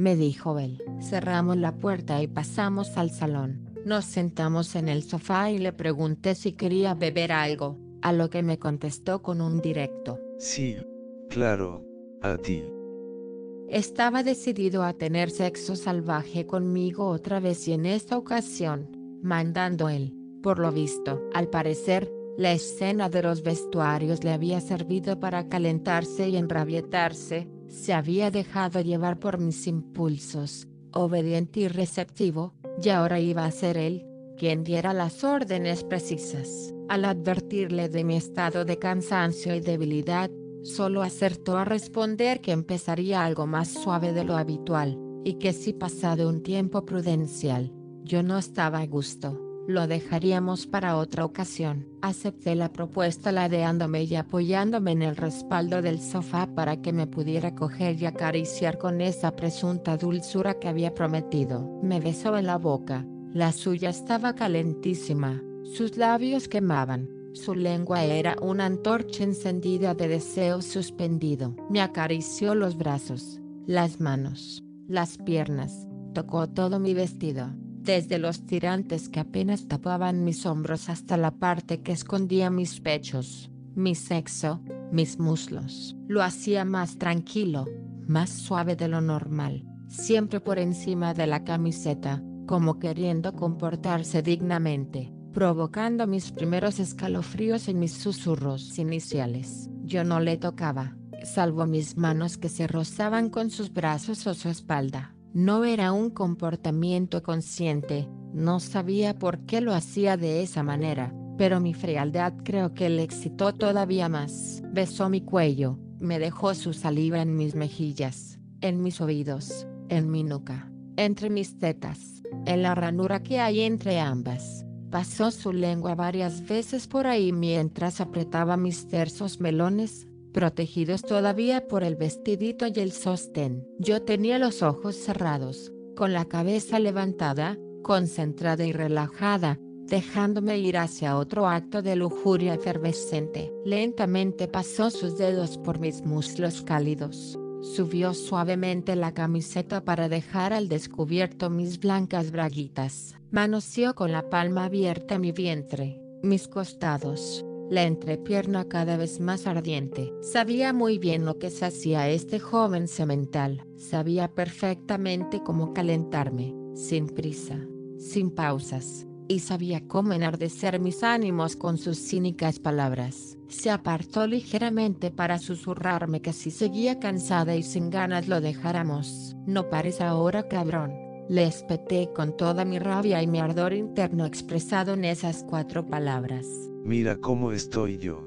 me dijo él. Cerramos la puerta y pasamos al salón. Nos sentamos en el sofá y le pregunté si quería beber algo, a lo que me contestó con un directo. Sí, claro, a ti. Estaba decidido a tener sexo salvaje conmigo otra vez y en esta ocasión, mandando él, por lo visto. Al parecer, la escena de los vestuarios le había servido para calentarse y enrabietarse, se había dejado llevar por mis impulsos, obediente y receptivo, y ahora iba a ser él, quien diera las órdenes precisas. Al advertirle de mi estado de cansancio y debilidad, solo acertó a responder que empezaría algo más suave de lo habitual, y que si pasado un tiempo prudencial, yo no estaba a gusto lo dejaríamos para otra ocasión. Acepté la propuesta ladeándome y apoyándome en el respaldo del sofá para que me pudiera coger y acariciar con esa presunta dulzura que había prometido. Me besó en la boca, la suya estaba calentísima, sus labios quemaban, su lengua era una antorcha encendida de deseo suspendido. Me acarició los brazos, las manos, las piernas, tocó todo mi vestido desde los tirantes que apenas tapaban mis hombros hasta la parte que escondía mis pechos, mi sexo, mis muslos. Lo hacía más tranquilo, más suave de lo normal, siempre por encima de la camiseta, como queriendo comportarse dignamente, provocando mis primeros escalofríos en mis susurros iniciales. Yo no le tocaba, salvo mis manos que se rozaban con sus brazos o su espalda. No era un comportamiento consciente, no sabía por qué lo hacía de esa manera, pero mi frialdad creo que le excitó todavía más. Besó mi cuello, me dejó su saliva en mis mejillas, en mis oídos, en mi nuca, entre mis tetas, en la ranura que hay entre ambas. Pasó su lengua varias veces por ahí mientras apretaba mis tersos melones, protegidos todavía por el vestidito y el sostén. Yo tenía los ojos cerrados, con la cabeza levantada, concentrada y relajada, dejándome ir hacia otro acto de lujuria efervescente. Lentamente pasó sus dedos por mis muslos cálidos. Subió suavemente la camiseta para dejar al descubierto mis blancas braguitas. Manoseó con la palma abierta mi vientre, mis costados, la entrepierna cada vez más ardiente. Sabía muy bien lo que se hacía este joven semental, sabía perfectamente cómo calentarme, sin prisa, sin pausas, y sabía cómo enardecer mis ánimos con sus cínicas palabras. Se apartó ligeramente para susurrarme que si seguía cansada y sin ganas lo dejáramos. No pares ahora cabrón. Le espeté con toda mi rabia y mi ardor interno expresado en esas cuatro palabras. Mira cómo estoy yo.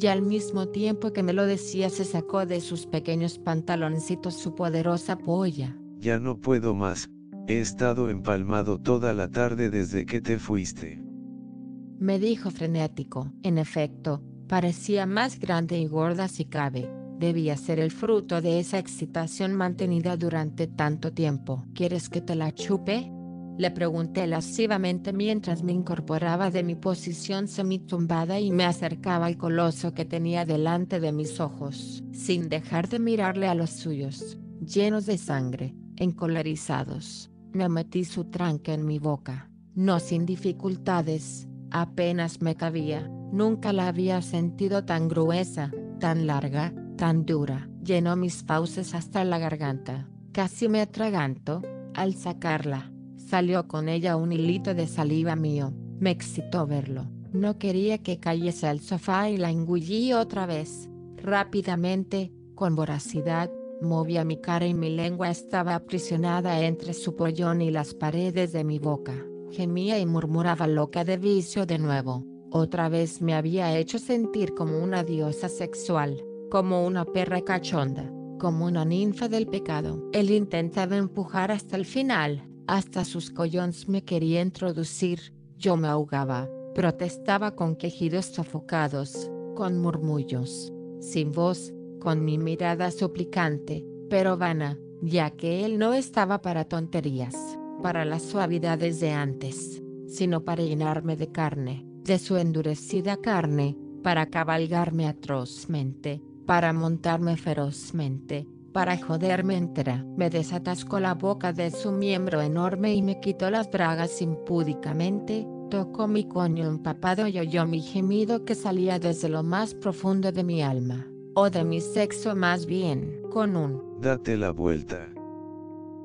y al mismo tiempo que me lo decía se sacó de sus pequeños pantaloncitos su poderosa polla. Ya no puedo más, he estado empalmado toda la tarde desde que te fuiste. Me dijo frenético, en efecto, parecía más grande y gorda si cabe. Debía ser el fruto de esa excitación mantenida durante tanto tiempo. ¿Quieres que te la chupe? Le pregunté lascivamente mientras me incorporaba de mi posición semitumbada y me acercaba al coloso que tenía delante de mis ojos, sin dejar de mirarle a los suyos, llenos de sangre, encolerizados. Me metí su tranque en mi boca, no sin dificultades, apenas me cabía, nunca la había sentido tan gruesa, tan larga, tan dura. Llenó mis fauces hasta la garganta, casi me atraganto, al sacarla Salió con ella un hilito de saliva mío. Me excitó verlo. No quería que cayese al sofá y la engullí otra vez. Rápidamente, con voracidad, movía mi cara y mi lengua estaba aprisionada entre su pollón y las paredes de mi boca. Gemía y murmuraba loca de vicio de nuevo. Otra vez me había hecho sentir como una diosa sexual, como una perra cachonda, como una ninfa del pecado. Él intentaba empujar hasta el final, hasta sus collons me quería introducir, yo me ahogaba, protestaba con quejidos sofocados, con murmullos, sin voz, con mi mirada suplicante, pero vana, ya que él no estaba para tonterías, para las suavidades de antes, sino para llenarme de carne, de su endurecida carne, para cabalgarme atrozmente, para montarme ferozmente, para joderme entera. Me desatascó la boca de su miembro enorme y me quitó las bragas impúdicamente, tocó mi coño empapado y oyó mi gemido que salía desde lo más profundo de mi alma, o de mi sexo más bien, con un Date la vuelta.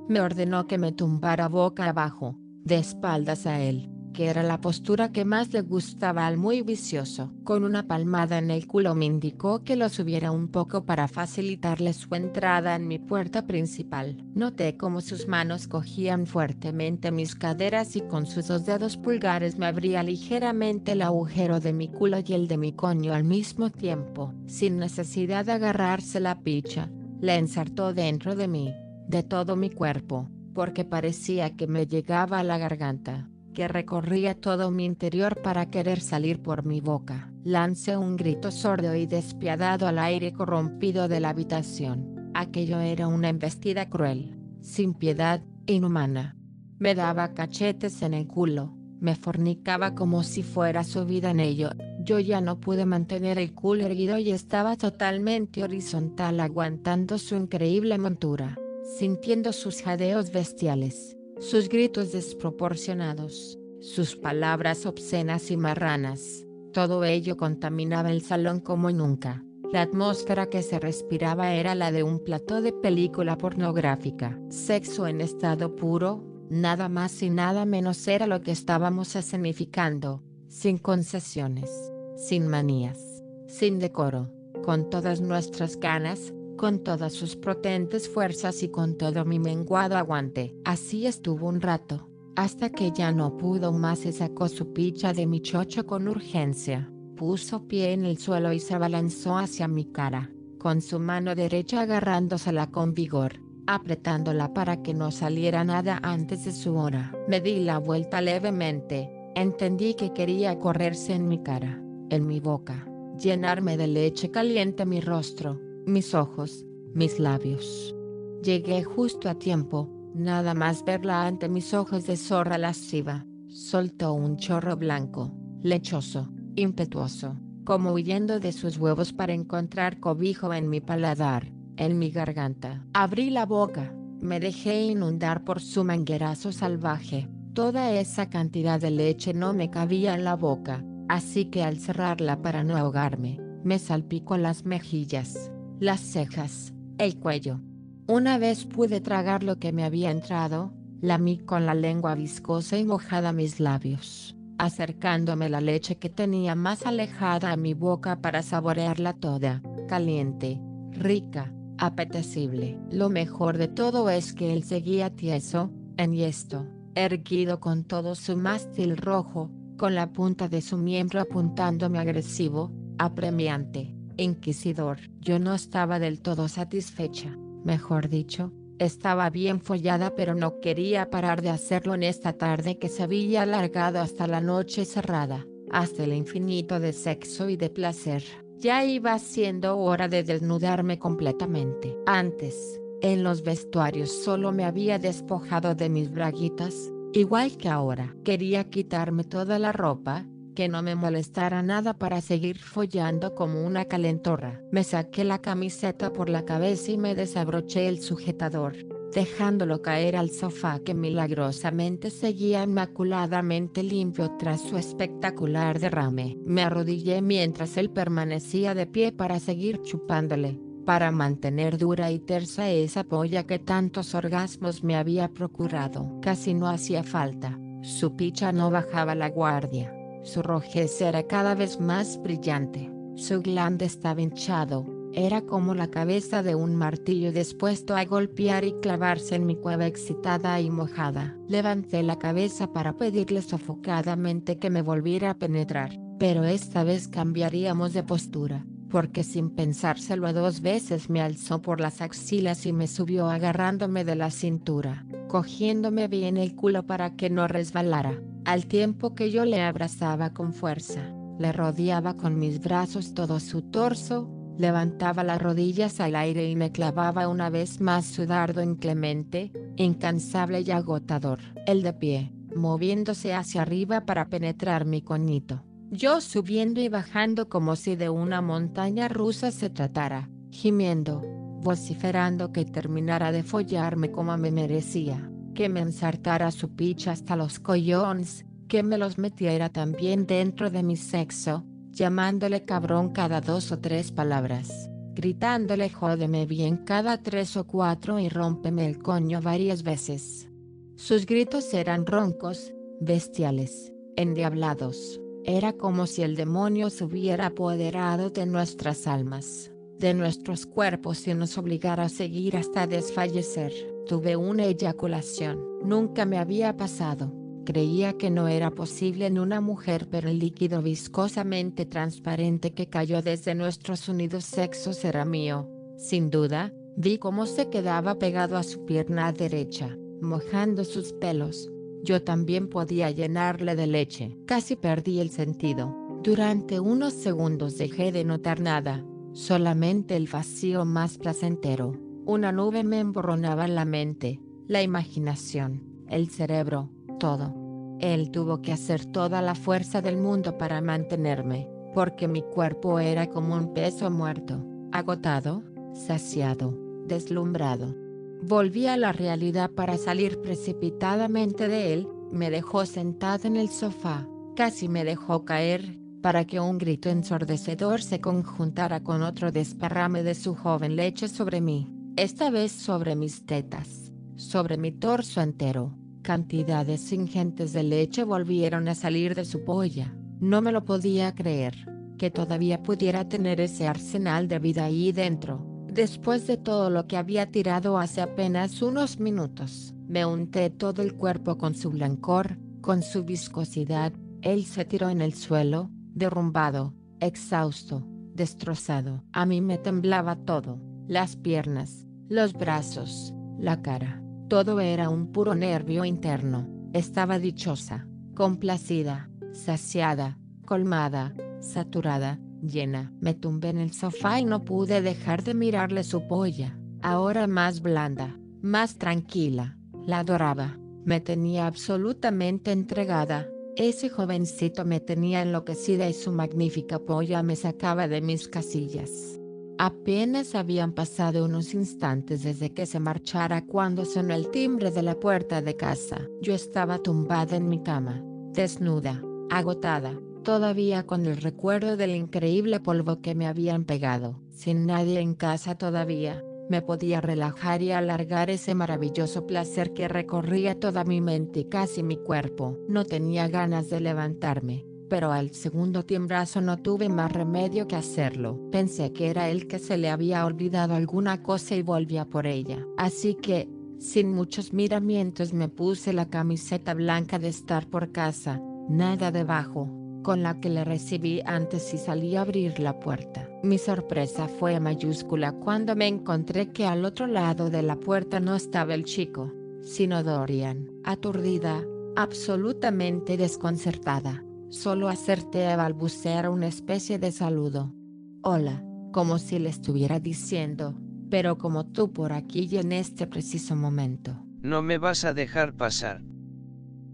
Me ordenó que me tumbara boca abajo, de espaldas a él que era la postura que más le gustaba al muy vicioso. Con una palmada en el culo me indicó que lo subiera un poco para facilitarle su entrada en mi puerta principal. Noté cómo sus manos cogían fuertemente mis caderas y con sus dos dedos pulgares me abría ligeramente el agujero de mi culo y el de mi coño al mismo tiempo. Sin necesidad de agarrarse la picha, la ensartó dentro de mí, de todo mi cuerpo, porque parecía que me llegaba a la garganta que recorría todo mi interior para querer salir por mi boca. Lancé un grito sordo y despiadado al aire corrompido de la habitación. Aquello era una embestida cruel, sin piedad, inhumana. Me daba cachetes en el culo, me fornicaba como si fuera su vida en ello. Yo ya no pude mantener el culo erguido y estaba totalmente horizontal aguantando su increíble montura, sintiendo sus jadeos bestiales sus gritos desproporcionados, sus palabras obscenas y marranas, todo ello contaminaba el salón como nunca. La atmósfera que se respiraba era la de un plató de película pornográfica. Sexo en estado puro, nada más y nada menos era lo que estábamos escenificando, sin concesiones, sin manías, sin decoro, con todas nuestras ganas, con todas sus potentes fuerzas y con todo mi menguado aguante. Así estuvo un rato, hasta que ya no pudo más y sacó su picha de mi chocho con urgencia. Puso pie en el suelo y se abalanzó hacia mi cara, con su mano derecha agarrándosela con vigor, apretándola para que no saliera nada antes de su hora. Me di la vuelta levemente, entendí que quería correrse en mi cara, en mi boca, llenarme de leche caliente mi rostro, mis ojos, mis labios. Llegué justo a tiempo, nada más verla ante mis ojos de zorra lasciva. Soltó un chorro blanco, lechoso, impetuoso, como huyendo de sus huevos para encontrar cobijo en mi paladar, en mi garganta. Abrí la boca, me dejé inundar por su manguerazo salvaje. Toda esa cantidad de leche no me cabía en la boca, así que al cerrarla para no ahogarme, me salpicó las mejillas las cejas, el cuello. Una vez pude tragar lo que me había entrado, lamí con la lengua viscosa y mojada mis labios, acercándome la leche que tenía más alejada a mi boca para saborearla toda, caliente, rica, apetecible. Lo mejor de todo es que él seguía tieso, enhiesto, erguido con todo su mástil rojo, con la punta de su miembro apuntándome agresivo, apremiante, inquisidor. Yo no estaba del todo satisfecha, mejor dicho, estaba bien follada pero no quería parar de hacerlo en esta tarde que se había alargado hasta la noche cerrada, hasta el infinito de sexo y de placer. Ya iba siendo hora de desnudarme completamente. Antes, en los vestuarios solo me había despojado de mis braguitas, igual que ahora. Quería quitarme toda la ropa, que no me molestara nada para seguir follando como una calentorra. Me saqué la camiseta por la cabeza y me desabroché el sujetador, dejándolo caer al sofá que milagrosamente seguía inmaculadamente limpio tras su espectacular derrame. Me arrodillé mientras él permanecía de pie para seguir chupándole, para mantener dura y tersa esa polla que tantos orgasmos me había procurado. Casi no hacía falta, su picha no bajaba la guardia. Su rojez era cada vez más brillante, su glande estaba hinchado, era como la cabeza de un martillo dispuesto a golpear y clavarse en mi cueva excitada y mojada. Levanté la cabeza para pedirle sofocadamente que me volviera a penetrar, pero esta vez cambiaríamos de postura, porque sin pensárselo dos veces me alzó por las axilas y me subió agarrándome de la cintura, cogiéndome bien el culo para que no resbalara. Al tiempo que yo le abrazaba con fuerza, le rodeaba con mis brazos todo su torso, levantaba las rodillas al aire y me clavaba una vez más su dardo inclemente, incansable y agotador. El de pie, moviéndose hacia arriba para penetrar mi coñito. Yo subiendo y bajando como si de una montaña rusa se tratara, gimiendo, vociferando que terminara de follarme como me merecía que me ensartara su picha hasta los collones, que me los metiera también dentro de mi sexo, llamándole cabrón cada dos o tres palabras, gritándole jódeme bien cada tres o cuatro y rómpeme el coño varias veces. Sus gritos eran roncos, bestiales, endiablados. Era como si el demonio se hubiera apoderado de nuestras almas, de nuestros cuerpos y nos obligara a seguir hasta desfallecer. Tuve una eyaculación. Nunca me había pasado. Creía que no era posible en una mujer, pero el líquido viscosamente transparente que cayó desde nuestros unidos sexos era mío. Sin duda, vi cómo se quedaba pegado a su pierna derecha, mojando sus pelos. Yo también podía llenarle de leche. Casi perdí el sentido. Durante unos segundos dejé de notar nada, solamente el vacío más placentero. Una nube me emborronaba la mente, la imaginación, el cerebro, todo. Él tuvo que hacer toda la fuerza del mundo para mantenerme, porque mi cuerpo era como un peso muerto, agotado, saciado, deslumbrado. Volví a la realidad para salir precipitadamente de él, me dejó sentada en el sofá, casi me dejó caer, para que un grito ensordecedor se conjuntara con otro desparrame de su joven leche sobre mí esta vez sobre mis tetas, sobre mi torso entero. Cantidades ingentes de leche volvieron a salir de su polla. No me lo podía creer, que todavía pudiera tener ese arsenal de vida ahí dentro. Después de todo lo que había tirado hace apenas unos minutos, me unté todo el cuerpo con su blancor, con su viscosidad. Él se tiró en el suelo, derrumbado, exhausto, destrozado. A mí me temblaba todo las piernas, los brazos, la cara. Todo era un puro nervio interno. Estaba dichosa, complacida, saciada, colmada, saturada, llena. Me tumbé en el sofá y no pude dejar de mirarle su polla, ahora más blanda, más tranquila. La adoraba, me tenía absolutamente entregada. Ese jovencito me tenía enloquecida y su magnífica polla me sacaba de mis casillas. Apenas habían pasado unos instantes desde que se marchara cuando sonó el timbre de la puerta de casa. Yo estaba tumbada en mi cama, desnuda, agotada, todavía con el recuerdo del increíble polvo que me habían pegado. Sin nadie en casa todavía, me podía relajar y alargar ese maravilloso placer que recorría toda mi mente y casi mi cuerpo. No tenía ganas de levantarme pero al segundo timbrazo no tuve más remedio que hacerlo. Pensé que era él que se le había olvidado alguna cosa y volvía por ella. Así que, sin muchos miramientos me puse la camiseta blanca de estar por casa, nada debajo, con la que le recibí antes y salí a abrir la puerta. Mi sorpresa fue mayúscula cuando me encontré que al otro lado de la puerta no estaba el chico, sino Dorian. Aturdida, absolutamente desconcertada, solo acerté a balbucear una especie de saludo. Hola, como si le estuviera diciendo, pero como tú por aquí y en este preciso momento. No me vas a dejar pasar.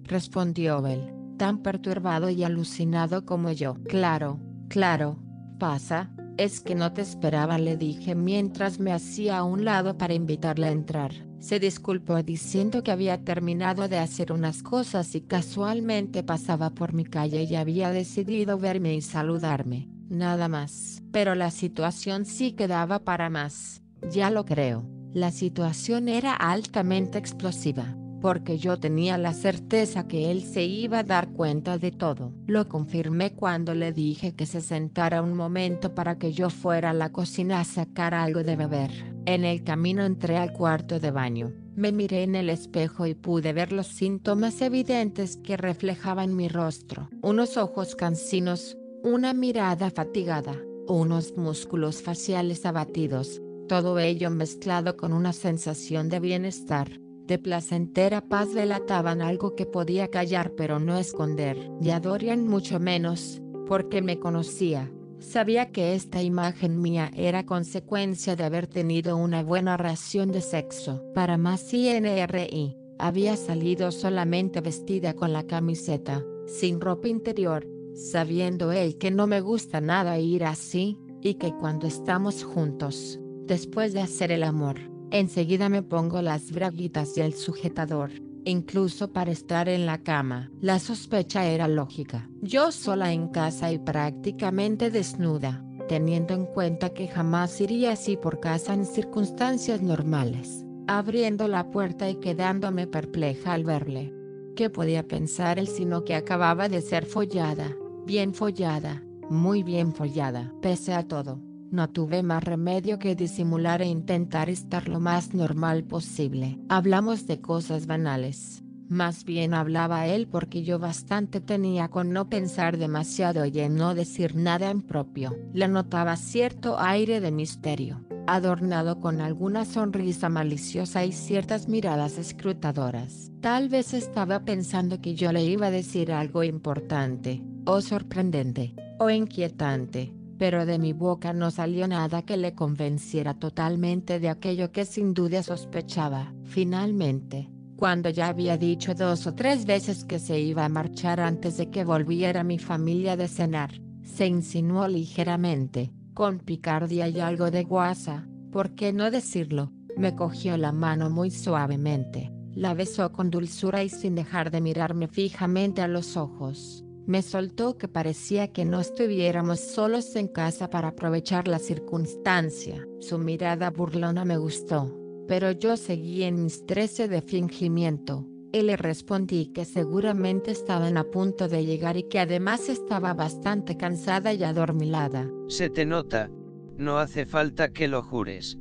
Respondió él, tan perturbado y alucinado como yo. Claro, claro, pasa, es que no te esperaba, le dije mientras me hacía a un lado para invitarle a entrar. Se disculpó diciendo que había terminado de hacer unas cosas y casualmente pasaba por mi calle y había decidido verme y saludarme, nada más. Pero la situación sí quedaba para más, ya lo creo. La situación era altamente explosiva porque yo tenía la certeza que él se iba a dar cuenta de todo. Lo confirmé cuando le dije que se sentara un momento para que yo fuera a la cocina a sacar algo de beber. En el camino entré al cuarto de baño. Me miré en el espejo y pude ver los síntomas evidentes que reflejaban mi rostro. Unos ojos cansinos, una mirada fatigada, unos músculos faciales abatidos, todo ello mezclado con una sensación de bienestar de placentera paz delataban algo que podía callar pero no esconder. Y a Dorian mucho menos, porque me conocía. Sabía que esta imagen mía era consecuencia de haber tenido una buena ración de sexo. Para más INRI, había salido solamente vestida con la camiseta, sin ropa interior, sabiendo él que no me gusta nada ir así, y que cuando estamos juntos, después de hacer el amor, Enseguida me pongo las braguitas y el sujetador, incluso para estar en la cama. La sospecha era lógica. Yo sola en casa y prácticamente desnuda, teniendo en cuenta que jamás iría así por casa en circunstancias normales. Abriendo la puerta y quedándome perpleja al verle. ¿Qué podía pensar él sino que acababa de ser follada? Bien follada, muy bien follada. Pese a todo, no tuve más remedio que disimular e intentar estar lo más normal posible. Hablamos de cosas banales. Más bien hablaba él porque yo bastante tenía con no pensar demasiado y en no decir nada en propio. Le notaba cierto aire de misterio, adornado con alguna sonrisa maliciosa y ciertas miradas escrutadoras. Tal vez estaba pensando que yo le iba a decir algo importante, o sorprendente, o inquietante pero de mi boca no salió nada que le convenciera totalmente de aquello que sin duda sospechaba. Finalmente, cuando ya había dicho dos o tres veces que se iba a marchar antes de que volviera mi familia de cenar, se insinuó ligeramente, con picardía y algo de guasa, ¿por qué no decirlo? Me cogió la mano muy suavemente, la besó con dulzura y sin dejar de mirarme fijamente a los ojos me soltó que parecía que no estuviéramos solos en casa para aprovechar la circunstancia. Su mirada burlona me gustó, pero yo seguí en mis trece de fingimiento. Y le respondí que seguramente estaban a punto de llegar y que además estaba bastante cansada y adormilada. Se te nota, no hace falta que lo jures.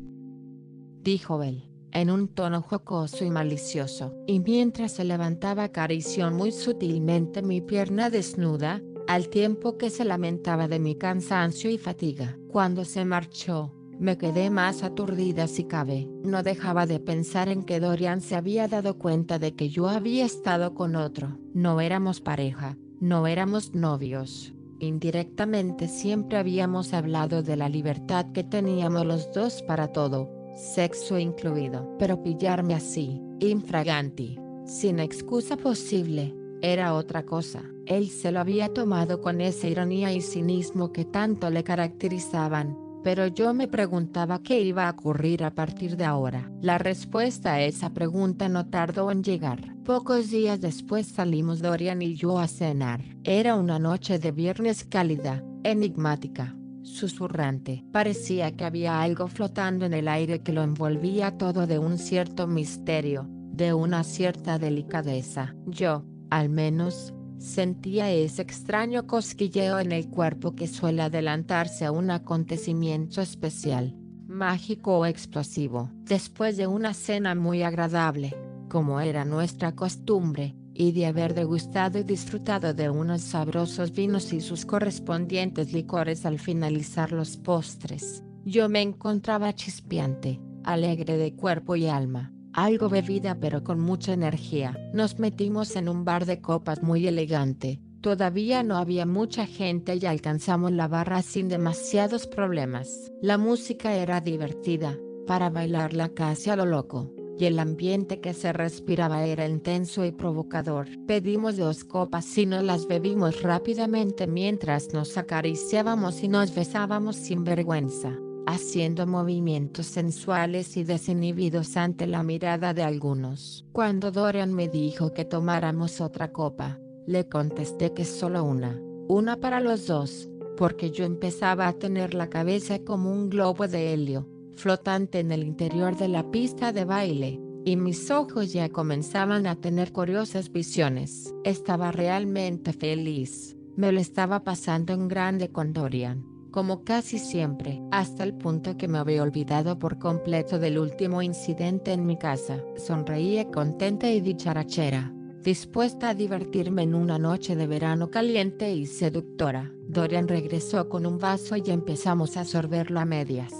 Dijo él en un tono jocoso y malicioso, y mientras se levantaba acarició muy sutilmente mi pierna desnuda, al tiempo que se lamentaba de mi cansancio y fatiga. Cuando se marchó, me quedé más aturdida si cabe. No dejaba de pensar en que Dorian se había dado cuenta de que yo había estado con otro. No éramos pareja, no éramos novios. Indirectamente siempre habíamos hablado de la libertad que teníamos los dos para todo, sexo incluido. Pero pillarme así, infraganti, sin excusa posible, era otra cosa. Él se lo había tomado con esa ironía y cinismo que tanto le caracterizaban, pero yo me preguntaba qué iba a ocurrir a partir de ahora. La respuesta a esa pregunta no tardó en llegar. Pocos días después salimos Dorian y yo a cenar. Era una noche de viernes cálida, enigmática susurrante. Parecía que había algo flotando en el aire que lo envolvía todo de un cierto misterio, de una cierta delicadeza. Yo, al menos, sentía ese extraño cosquilleo en el cuerpo que suele adelantarse a un acontecimiento especial, mágico o explosivo. Después de una cena muy agradable, como era nuestra costumbre, y de haber degustado y disfrutado de unos sabrosos vinos y sus correspondientes licores al finalizar los postres, yo me encontraba chispeante, alegre de cuerpo y alma, algo bebida pero con mucha energía. Nos metimos en un bar de copas muy elegante, Todavía no había mucha gente y alcanzamos la barra sin demasiados problemas. La música era divertida, para bailarla casi a lo loco, y el ambiente que se respiraba era intenso y provocador. Pedimos dos copas y nos las bebimos rápidamente mientras nos acariciábamos y nos besábamos sin vergüenza, haciendo movimientos sensuales y desinhibidos ante la mirada de algunos. Cuando Dorian me dijo que tomáramos otra copa, le contesté que solo una, una para los dos, porque yo empezaba a tener la cabeza como un globo de helio, flotante en el interior de la pista de baile, y mis ojos ya comenzaban a tener curiosas visiones. Estaba realmente feliz, me lo estaba pasando en grande con Dorian, como casi siempre, hasta el punto que me había olvidado por completo del último incidente en mi casa. Sonreía contenta y dicharachera dispuesta a divertirme en una noche de verano caliente y seductora. Dorian regresó con un vaso y empezamos a sorberlo a medias,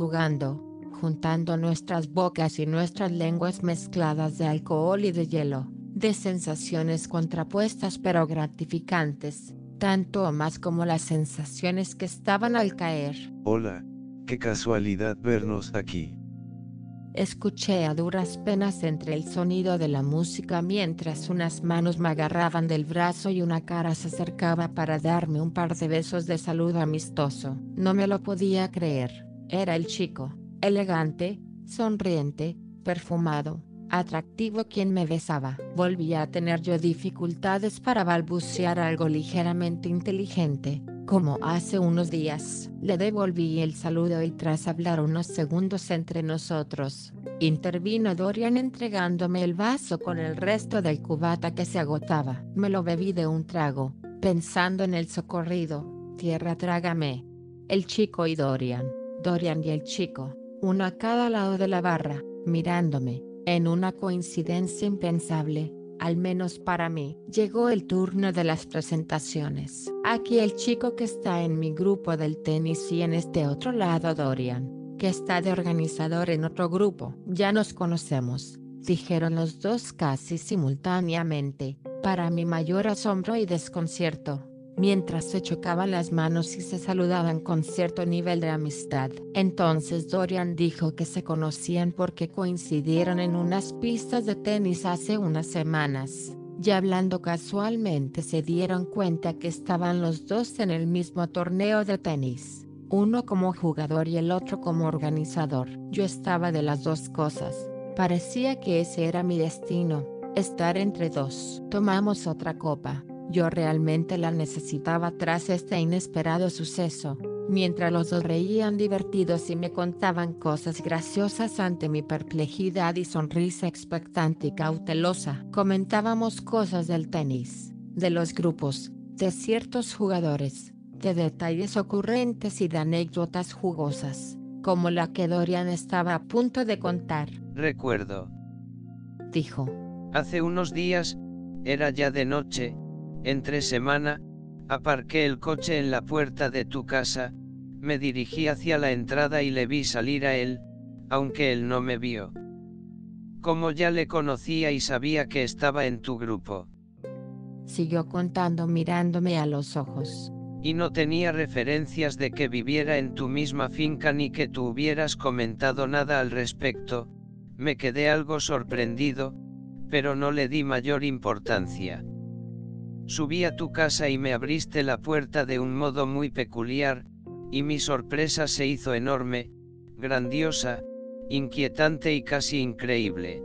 jugando, juntando nuestras bocas y nuestras lenguas mezcladas de alcohol y de hielo, de sensaciones contrapuestas pero gratificantes, tanto o más como las sensaciones que estaban al caer. Hola, qué casualidad vernos aquí. Escuché a duras penas entre el sonido de la música mientras unas manos me agarraban del brazo y una cara se acercaba para darme un par de besos de saludo amistoso. No me lo podía creer. Era el chico, elegante, sonriente, perfumado, atractivo quien me besaba. Volvía a tener yo dificultades para balbucear algo ligeramente inteligente, como hace unos días. Le devolví el saludo y tras hablar unos segundos entre nosotros, intervino Dorian entregándome el vaso con el resto del cubata que se agotaba. Me lo bebí de un trago, pensando en el socorrido, tierra trágame. El chico y Dorian, Dorian y el chico, uno a cada lado de la barra, mirándome, en una coincidencia impensable al menos para mí. Llegó el turno de las presentaciones. Aquí el chico que está en mi grupo del tenis y en este otro lado Dorian, que está de organizador en otro grupo. Ya nos conocemos, dijeron los dos casi simultáneamente, para mi mayor asombro y desconcierto mientras se chocaban las manos y se saludaban con cierto nivel de amistad. Entonces Dorian dijo que se conocían porque coincidieron en unas pistas de tenis hace unas semanas. Y hablando casualmente se dieron cuenta que estaban los dos en el mismo torneo de tenis, uno como jugador y el otro como organizador. Yo estaba de las dos cosas. Parecía que ese era mi destino, estar entre dos. Tomamos otra copa yo realmente la necesitaba tras este inesperado suceso. Mientras los dos reían divertidos y me contaban cosas graciosas ante mi perplejidad y sonrisa expectante y cautelosa, comentábamos cosas del tenis, de los grupos, de ciertos jugadores, de detalles ocurrentes y de anécdotas jugosas, como la que Dorian estaba a punto de contar. Recuerdo. Dijo. Hace unos días, era ya de noche, entre semana, aparqué el coche en la puerta de tu casa, me dirigí hacia la entrada y le vi salir a él, aunque él no me vio. Como ya le conocía y sabía que estaba en tu grupo. Siguió contando mirándome a los ojos. Y no tenía referencias de que viviera en tu misma finca ni que tú hubieras comentado nada al respecto, me quedé algo sorprendido, pero no le di mayor importancia. Subí a tu casa y me abriste la puerta de un modo muy peculiar, y mi sorpresa se hizo enorme, grandiosa, inquietante y casi increíble.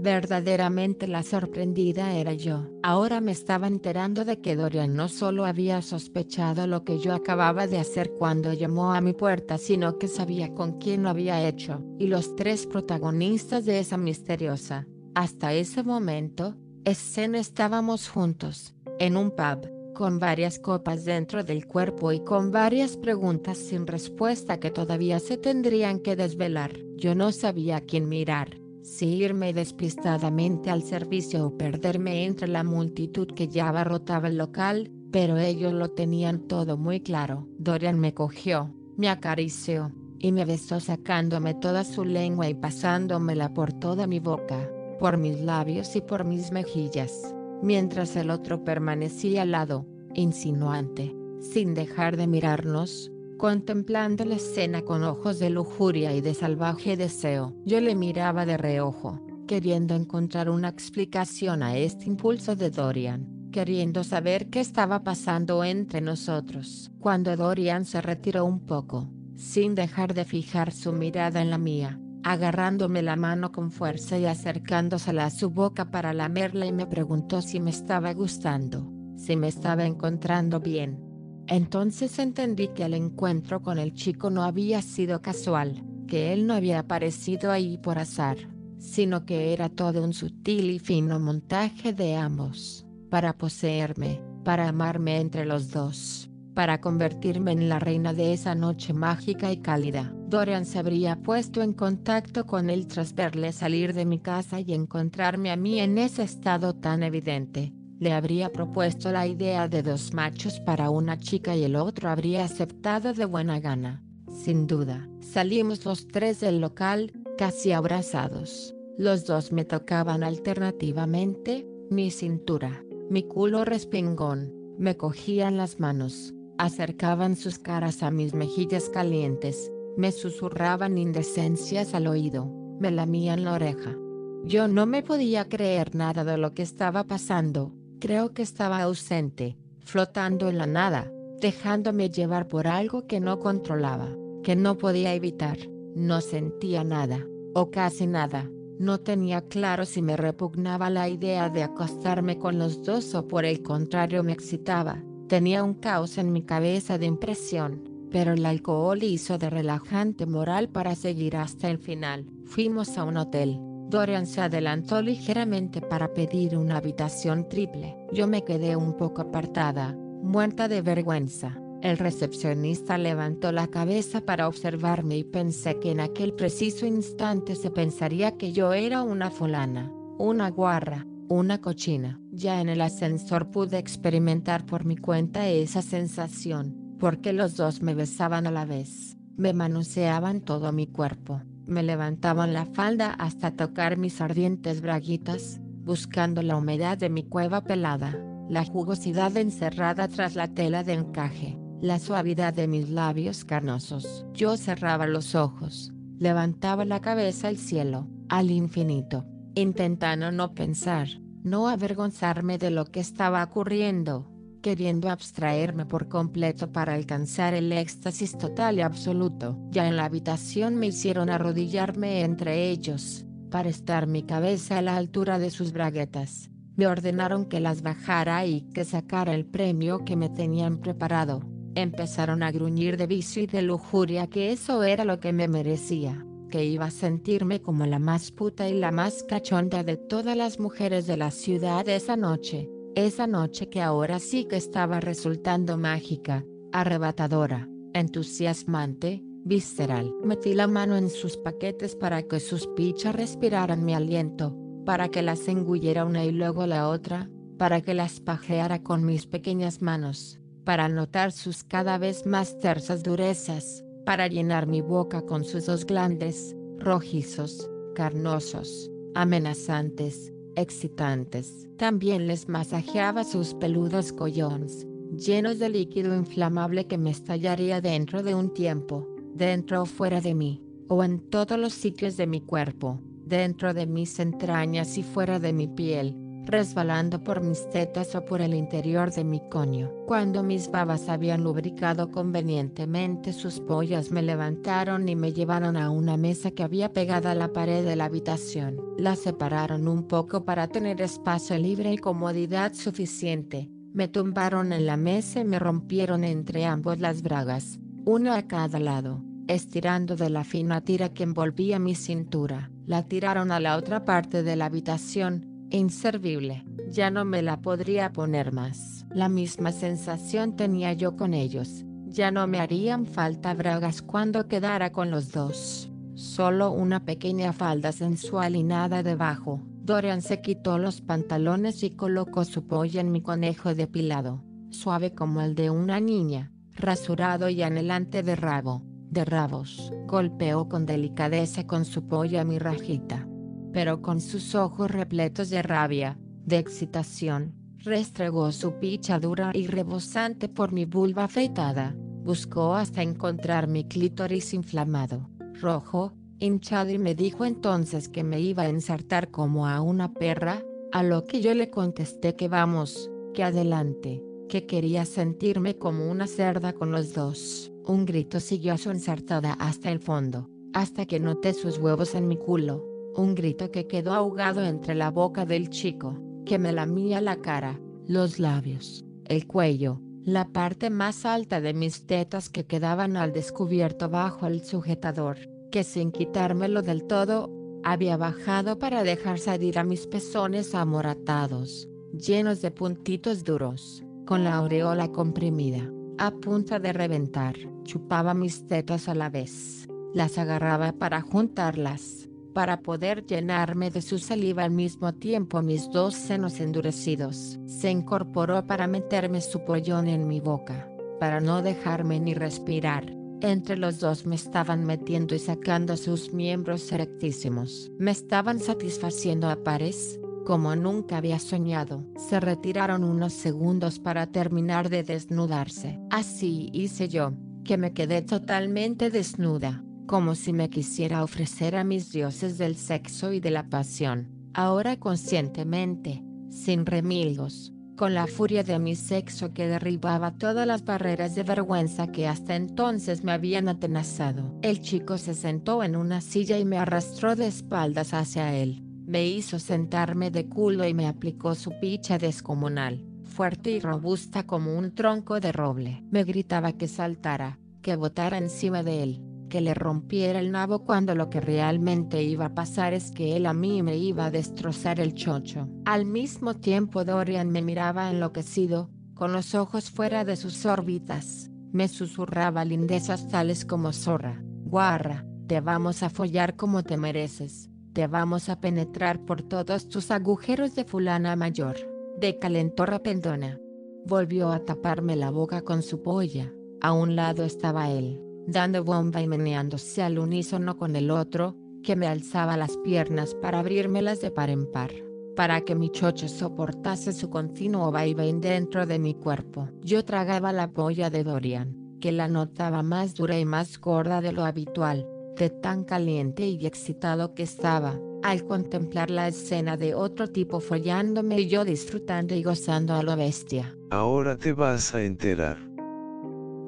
Verdaderamente la sorprendida era yo. Ahora me estaba enterando de que Dorian no solo había sospechado lo que yo acababa de hacer cuando llamó a mi puerta, sino que sabía con quién lo había hecho. Y los tres protagonistas de esa misteriosa, hasta ese momento, escena estábamos juntos, en un pub, con varias copas dentro del cuerpo y con varias preguntas sin respuesta que todavía se tendrían que desvelar. Yo no sabía a quién mirar, si irme despistadamente al servicio o perderme entre la multitud que ya abarrotaba el local, pero ellos lo tenían todo muy claro. Dorian me cogió, me acarició, y me besó sacándome toda su lengua y pasándomela por toda mi boca, por mis labios y por mis mejillas, mientras el otro permanecía al lado, insinuante, sin dejar de mirarnos, contemplando la escena con ojos de lujuria y de salvaje deseo. Yo le miraba de reojo, queriendo encontrar una explicación a este impulso de Dorian, queriendo saber qué estaba pasando entre nosotros. Cuando Dorian se retiró un poco, sin dejar de fijar su mirada en la mía, agarrándome la mano con fuerza y acercándosela a su boca para lamerla y me preguntó si me estaba gustando, si me estaba encontrando bien. Entonces entendí que el encuentro con el chico no había sido casual, que él no había aparecido ahí por azar, sino que era todo un sutil y fino montaje de ambos, para poseerme, para amarme entre los dos para convertirme en la reina de esa noche mágica y cálida. Dorian se habría puesto en contacto con él tras verle salir de mi casa y encontrarme a mí en ese estado tan evidente. Le habría propuesto la idea de dos machos para una chica y el otro habría aceptado de buena gana. Sin duda, salimos los tres del local, casi abrazados. Los dos me tocaban alternativamente, mi cintura, mi culo respingón, me cogían las manos, acercaban sus caras a mis mejillas calientes, me susurraban indecencias al oído, me lamían la oreja. Yo no me podía creer nada de lo que estaba pasando, creo que estaba ausente, flotando en la nada, dejándome llevar por algo que no controlaba, que no podía evitar, no sentía nada, o casi nada, no tenía claro si me repugnaba la idea de acostarme con los dos o por el contrario me excitaba, Tenía un caos en mi cabeza de impresión, pero el alcohol hizo de relajante moral para seguir hasta el final. Fuimos a un hotel. Dorian se adelantó ligeramente para pedir una habitación triple. Yo me quedé un poco apartada, muerta de vergüenza. El recepcionista levantó la cabeza para observarme y pensé que en aquel preciso instante se pensaría que yo era una fulana, una guarra, una cochina. Ya en el ascensor pude experimentar por mi cuenta esa sensación, porque los dos me besaban a la vez, me manoseaban todo mi cuerpo, me levantaban la falda hasta tocar mis ardientes braguitas, buscando la humedad de mi cueva pelada, la jugosidad encerrada tras la tela de encaje, la suavidad de mis labios carnosos. Yo cerraba los ojos, levantaba la cabeza al cielo, al infinito intentando no pensar, no avergonzarme de lo que estaba ocurriendo, queriendo abstraerme por completo para alcanzar el éxtasis total y absoluto. Ya en la habitación me hicieron arrodillarme entre ellos, para estar mi cabeza a la altura de sus braguetas. Me ordenaron que las bajara y que sacara el premio que me tenían preparado. Empezaron a gruñir de vicio y de lujuria que eso era lo que me merecía que iba a sentirme como la más puta y la más cachonda de todas las mujeres de la ciudad esa noche, esa noche que ahora sí que estaba resultando mágica, arrebatadora, entusiasmante, visceral. Metí la mano en sus paquetes para que sus pichas respiraran mi aliento, para que las engulliera una y luego la otra, para que las pajeara con mis pequeñas manos, para notar sus cada vez más tersas durezas, para llenar mi boca con sus dos glandes, rojizos, carnosos, amenazantes, excitantes. También les masajeaba sus peludos collones, llenos de líquido inflamable que me estallaría dentro de un tiempo, dentro o fuera de mí, o en todos los sitios de mi cuerpo, dentro de mis entrañas y fuera de mi piel, resbalando por mis tetas o por el interior de mi coño. Cuando mis babas habían lubricado convenientemente sus pollas me levantaron y me llevaron a una mesa que había pegada a la pared de la habitación. La separaron un poco para tener espacio libre y comodidad suficiente. Me tumbaron en la mesa y me rompieron entre ambos las bragas, una a cada lado, estirando de la fina tira que envolvía mi cintura. La tiraron a la otra parte de la habitación, Inservible, ya no me la podría poner más. La misma sensación tenía yo con ellos, ya no me harían falta bragas cuando quedara con los dos. solo una pequeña falda sensual y nada debajo. Dorian se quitó los pantalones y colocó su polla en mi conejo depilado, suave como el de una niña, rasurado y anhelante de rabo, de rabos. Golpeó con delicadeza con su polla mi rajita. Pero con sus ojos repletos de rabia, de excitación, restregó su picha dura y rebosante por mi vulva afeitada. Buscó hasta encontrar mi clítoris inflamado, rojo, hinchado y me dijo entonces que me iba a ensartar como a una perra, a lo que yo le contesté que vamos, que adelante, que quería sentirme como una cerda con los dos. Un grito siguió a su ensartada hasta el fondo, hasta que noté sus huevos en mi culo, un grito que quedó ahogado entre la boca del chico, que me lamía la cara, los labios, el cuello, la parte más alta de mis tetas que quedaban al descubierto bajo el sujetador, que sin quitármelo del todo, había bajado para dejar salir a mis pezones amoratados, llenos de puntitos duros, con la aureola comprimida, a punto de reventar. Chupaba mis tetas a la vez, las agarraba para juntarlas, para poder llenarme de su saliva al mismo tiempo mis dos senos endurecidos. Se incorporó para meterme su pollón en mi boca, para no dejarme ni respirar. Entre los dos me estaban metiendo y sacando sus miembros erectísimos. Me estaban satisfaciendo a pares, como nunca había soñado. Se retiraron unos segundos para terminar de desnudarse. Así hice yo, que me quedé totalmente desnuda, como si me quisiera ofrecer a mis dioses del sexo y de la pasión. Ahora conscientemente, sin remilgos, con la furia de mi sexo que derribaba todas las barreras de vergüenza que hasta entonces me habían atenazado. El chico se sentó en una silla y me arrastró de espaldas hacia él. Me hizo sentarme de culo y me aplicó su picha descomunal, fuerte y robusta como un tronco de roble. Me gritaba que saltara, que botara encima de él, que le rompiera el nabo cuando lo que realmente iba a pasar es que él a mí me iba a destrozar el chocho. Al mismo tiempo Dorian me miraba enloquecido, con los ojos fuera de sus órbitas, me susurraba lindezas tales como zorra, guarra, te vamos a follar como te mereces, te vamos a penetrar por todos tus agujeros de fulana mayor, de calentorra pendona. Volvió a taparme la boca con su polla, a un lado estaba él dando bomba y meneándose al unísono con el otro, que me alzaba las piernas para abrírmelas de par en par, para que mi chocho soportase su continuo vaivén dentro de mi cuerpo. Yo tragaba la polla de Dorian, que la notaba más dura y más gorda de lo habitual, de tan caliente y excitado que estaba, al contemplar la escena de otro tipo follándome y yo disfrutando y gozando a lo bestia. Ahora te vas a enterar.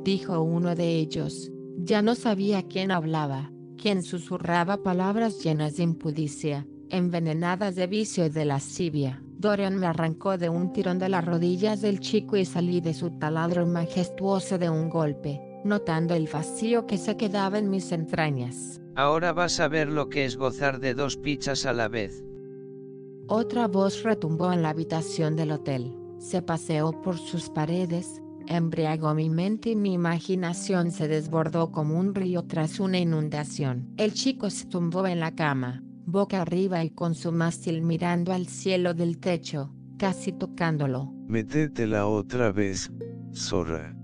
Dijo uno de ellos, ya no sabía quién hablaba, quién susurraba palabras llenas de impudicia, envenenadas de vicio y de lascivia. Dorian me arrancó de un tirón de las rodillas del chico y salí de su taladro majestuoso de un golpe, notando el vacío que se quedaba en mis entrañas. Ahora vas a ver lo que es gozar de dos pichas a la vez. Otra voz retumbó en la habitación del hotel. Se paseó por sus paredes, embriagó mi mente y mi imaginación se desbordó como un río tras una inundación. El chico se tumbó en la cama, boca arriba y con su mástil mirando al cielo del techo, casi tocándolo. Métetela otra vez, zorra.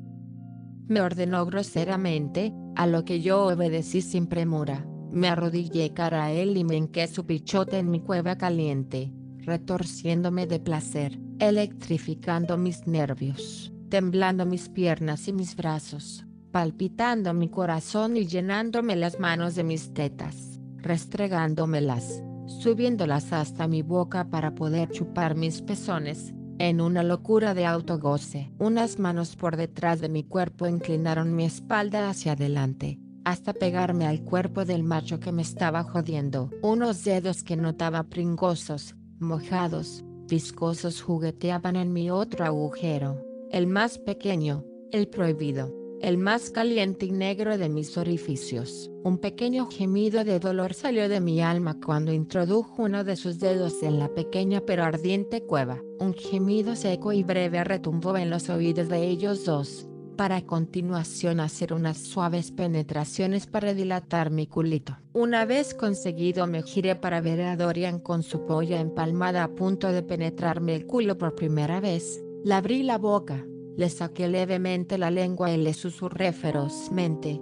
Me ordenó groseramente, a lo que yo obedecí sin premura. Me arrodillé cara a él y me enqué su pichote en mi cueva caliente, retorciéndome de placer, electrificando mis nervios temblando mis piernas y mis brazos, palpitando mi corazón y llenándome las manos de mis tetas, restregándomelas, subiéndolas hasta mi boca para poder chupar mis pezones, en una locura de autogoce. Unas manos por detrás de mi cuerpo inclinaron mi espalda hacia adelante, hasta pegarme al cuerpo del macho que me estaba jodiendo. Unos dedos que notaba pringosos, mojados, viscosos jugueteaban en mi otro agujero el más pequeño, el prohibido, el más caliente y negro de mis orificios. Un pequeño gemido de dolor salió de mi alma cuando introdujo uno de sus dedos en la pequeña pero ardiente cueva. Un gemido seco y breve retumbó en los oídos de ellos dos, para a continuación hacer unas suaves penetraciones para dilatar mi culito. Una vez conseguido me giré para ver a Dorian con su polla empalmada a punto de penetrarme el culo por primera vez. Le abrí la boca, le saqué levemente la lengua y le susurré ferozmente.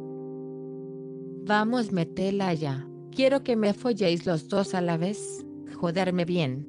Vamos, metela ya. Quiero que me folléis los dos a la vez. Joderme bien.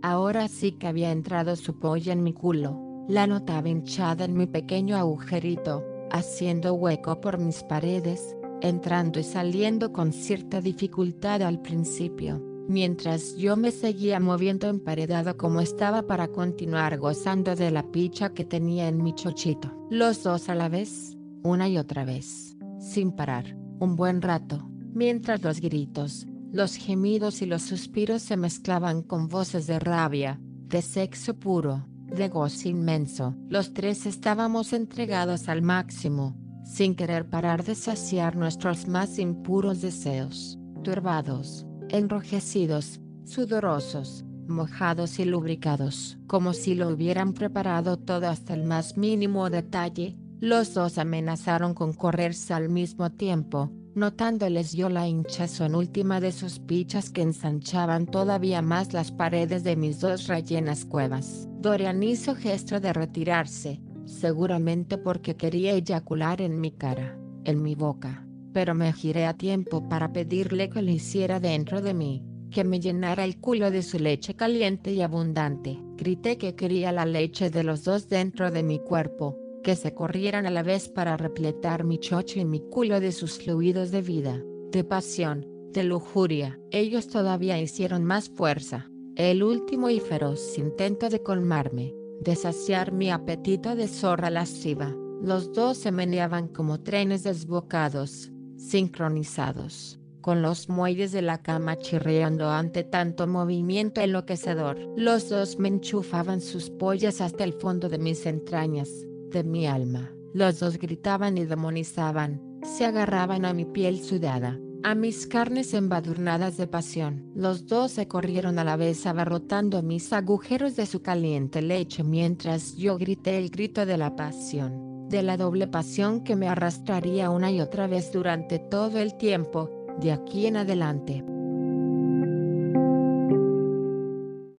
Ahora sí que había entrado su polla en mi culo la notaba hinchada en mi pequeño agujerito, haciendo hueco por mis paredes, entrando y saliendo con cierta dificultad al principio, mientras yo me seguía moviendo emparedado como estaba para continuar gozando de la picha que tenía en mi chochito. Los dos a la vez, una y otra vez, sin parar, un buen rato, mientras los gritos, los gemidos y los suspiros se mezclaban con voces de rabia, de sexo puro, de gozo inmenso. Los tres estábamos entregados al máximo, sin querer parar de saciar nuestros más impuros deseos, turbados, enrojecidos, sudorosos, mojados y lubricados. Como si lo hubieran preparado todo hasta el más mínimo detalle, los dos amenazaron con correrse al mismo tiempo, notándoles yo la hinchazón última de sus pichas que ensanchaban todavía más las paredes de mis dos rellenas cuevas. Dorian hizo gesto de retirarse, seguramente porque quería eyacular en mi cara, en mi boca, pero me giré a tiempo para pedirle que lo hiciera dentro de mí, que me llenara el culo de su leche caliente y abundante. Grité que quería la leche de los dos dentro de mi cuerpo, que se corrieran a la vez para repletar mi chocho y mi culo de sus fluidos de vida, de pasión, de lujuria. Ellos todavía hicieron más fuerza. El último y feroz intento de colmarme, de saciar mi apetito de zorra lasciva. Los dos se meneaban como trenes desbocados, sincronizados, con los muelles de la cama chirriando ante tanto movimiento enloquecedor. Los dos me enchufaban sus pollas hasta el fondo de mis entrañas, de mi alma. Los dos gritaban y demonizaban, se agarraban a mi piel sudada, a mis carnes embadurnadas de pasión. Los dos se corrieron a la vez abarrotando mis agujeros de su caliente leche mientras yo grité el grito de la pasión, de la doble pasión que me arrastraría una y otra vez durante todo el tiempo, de aquí en adelante.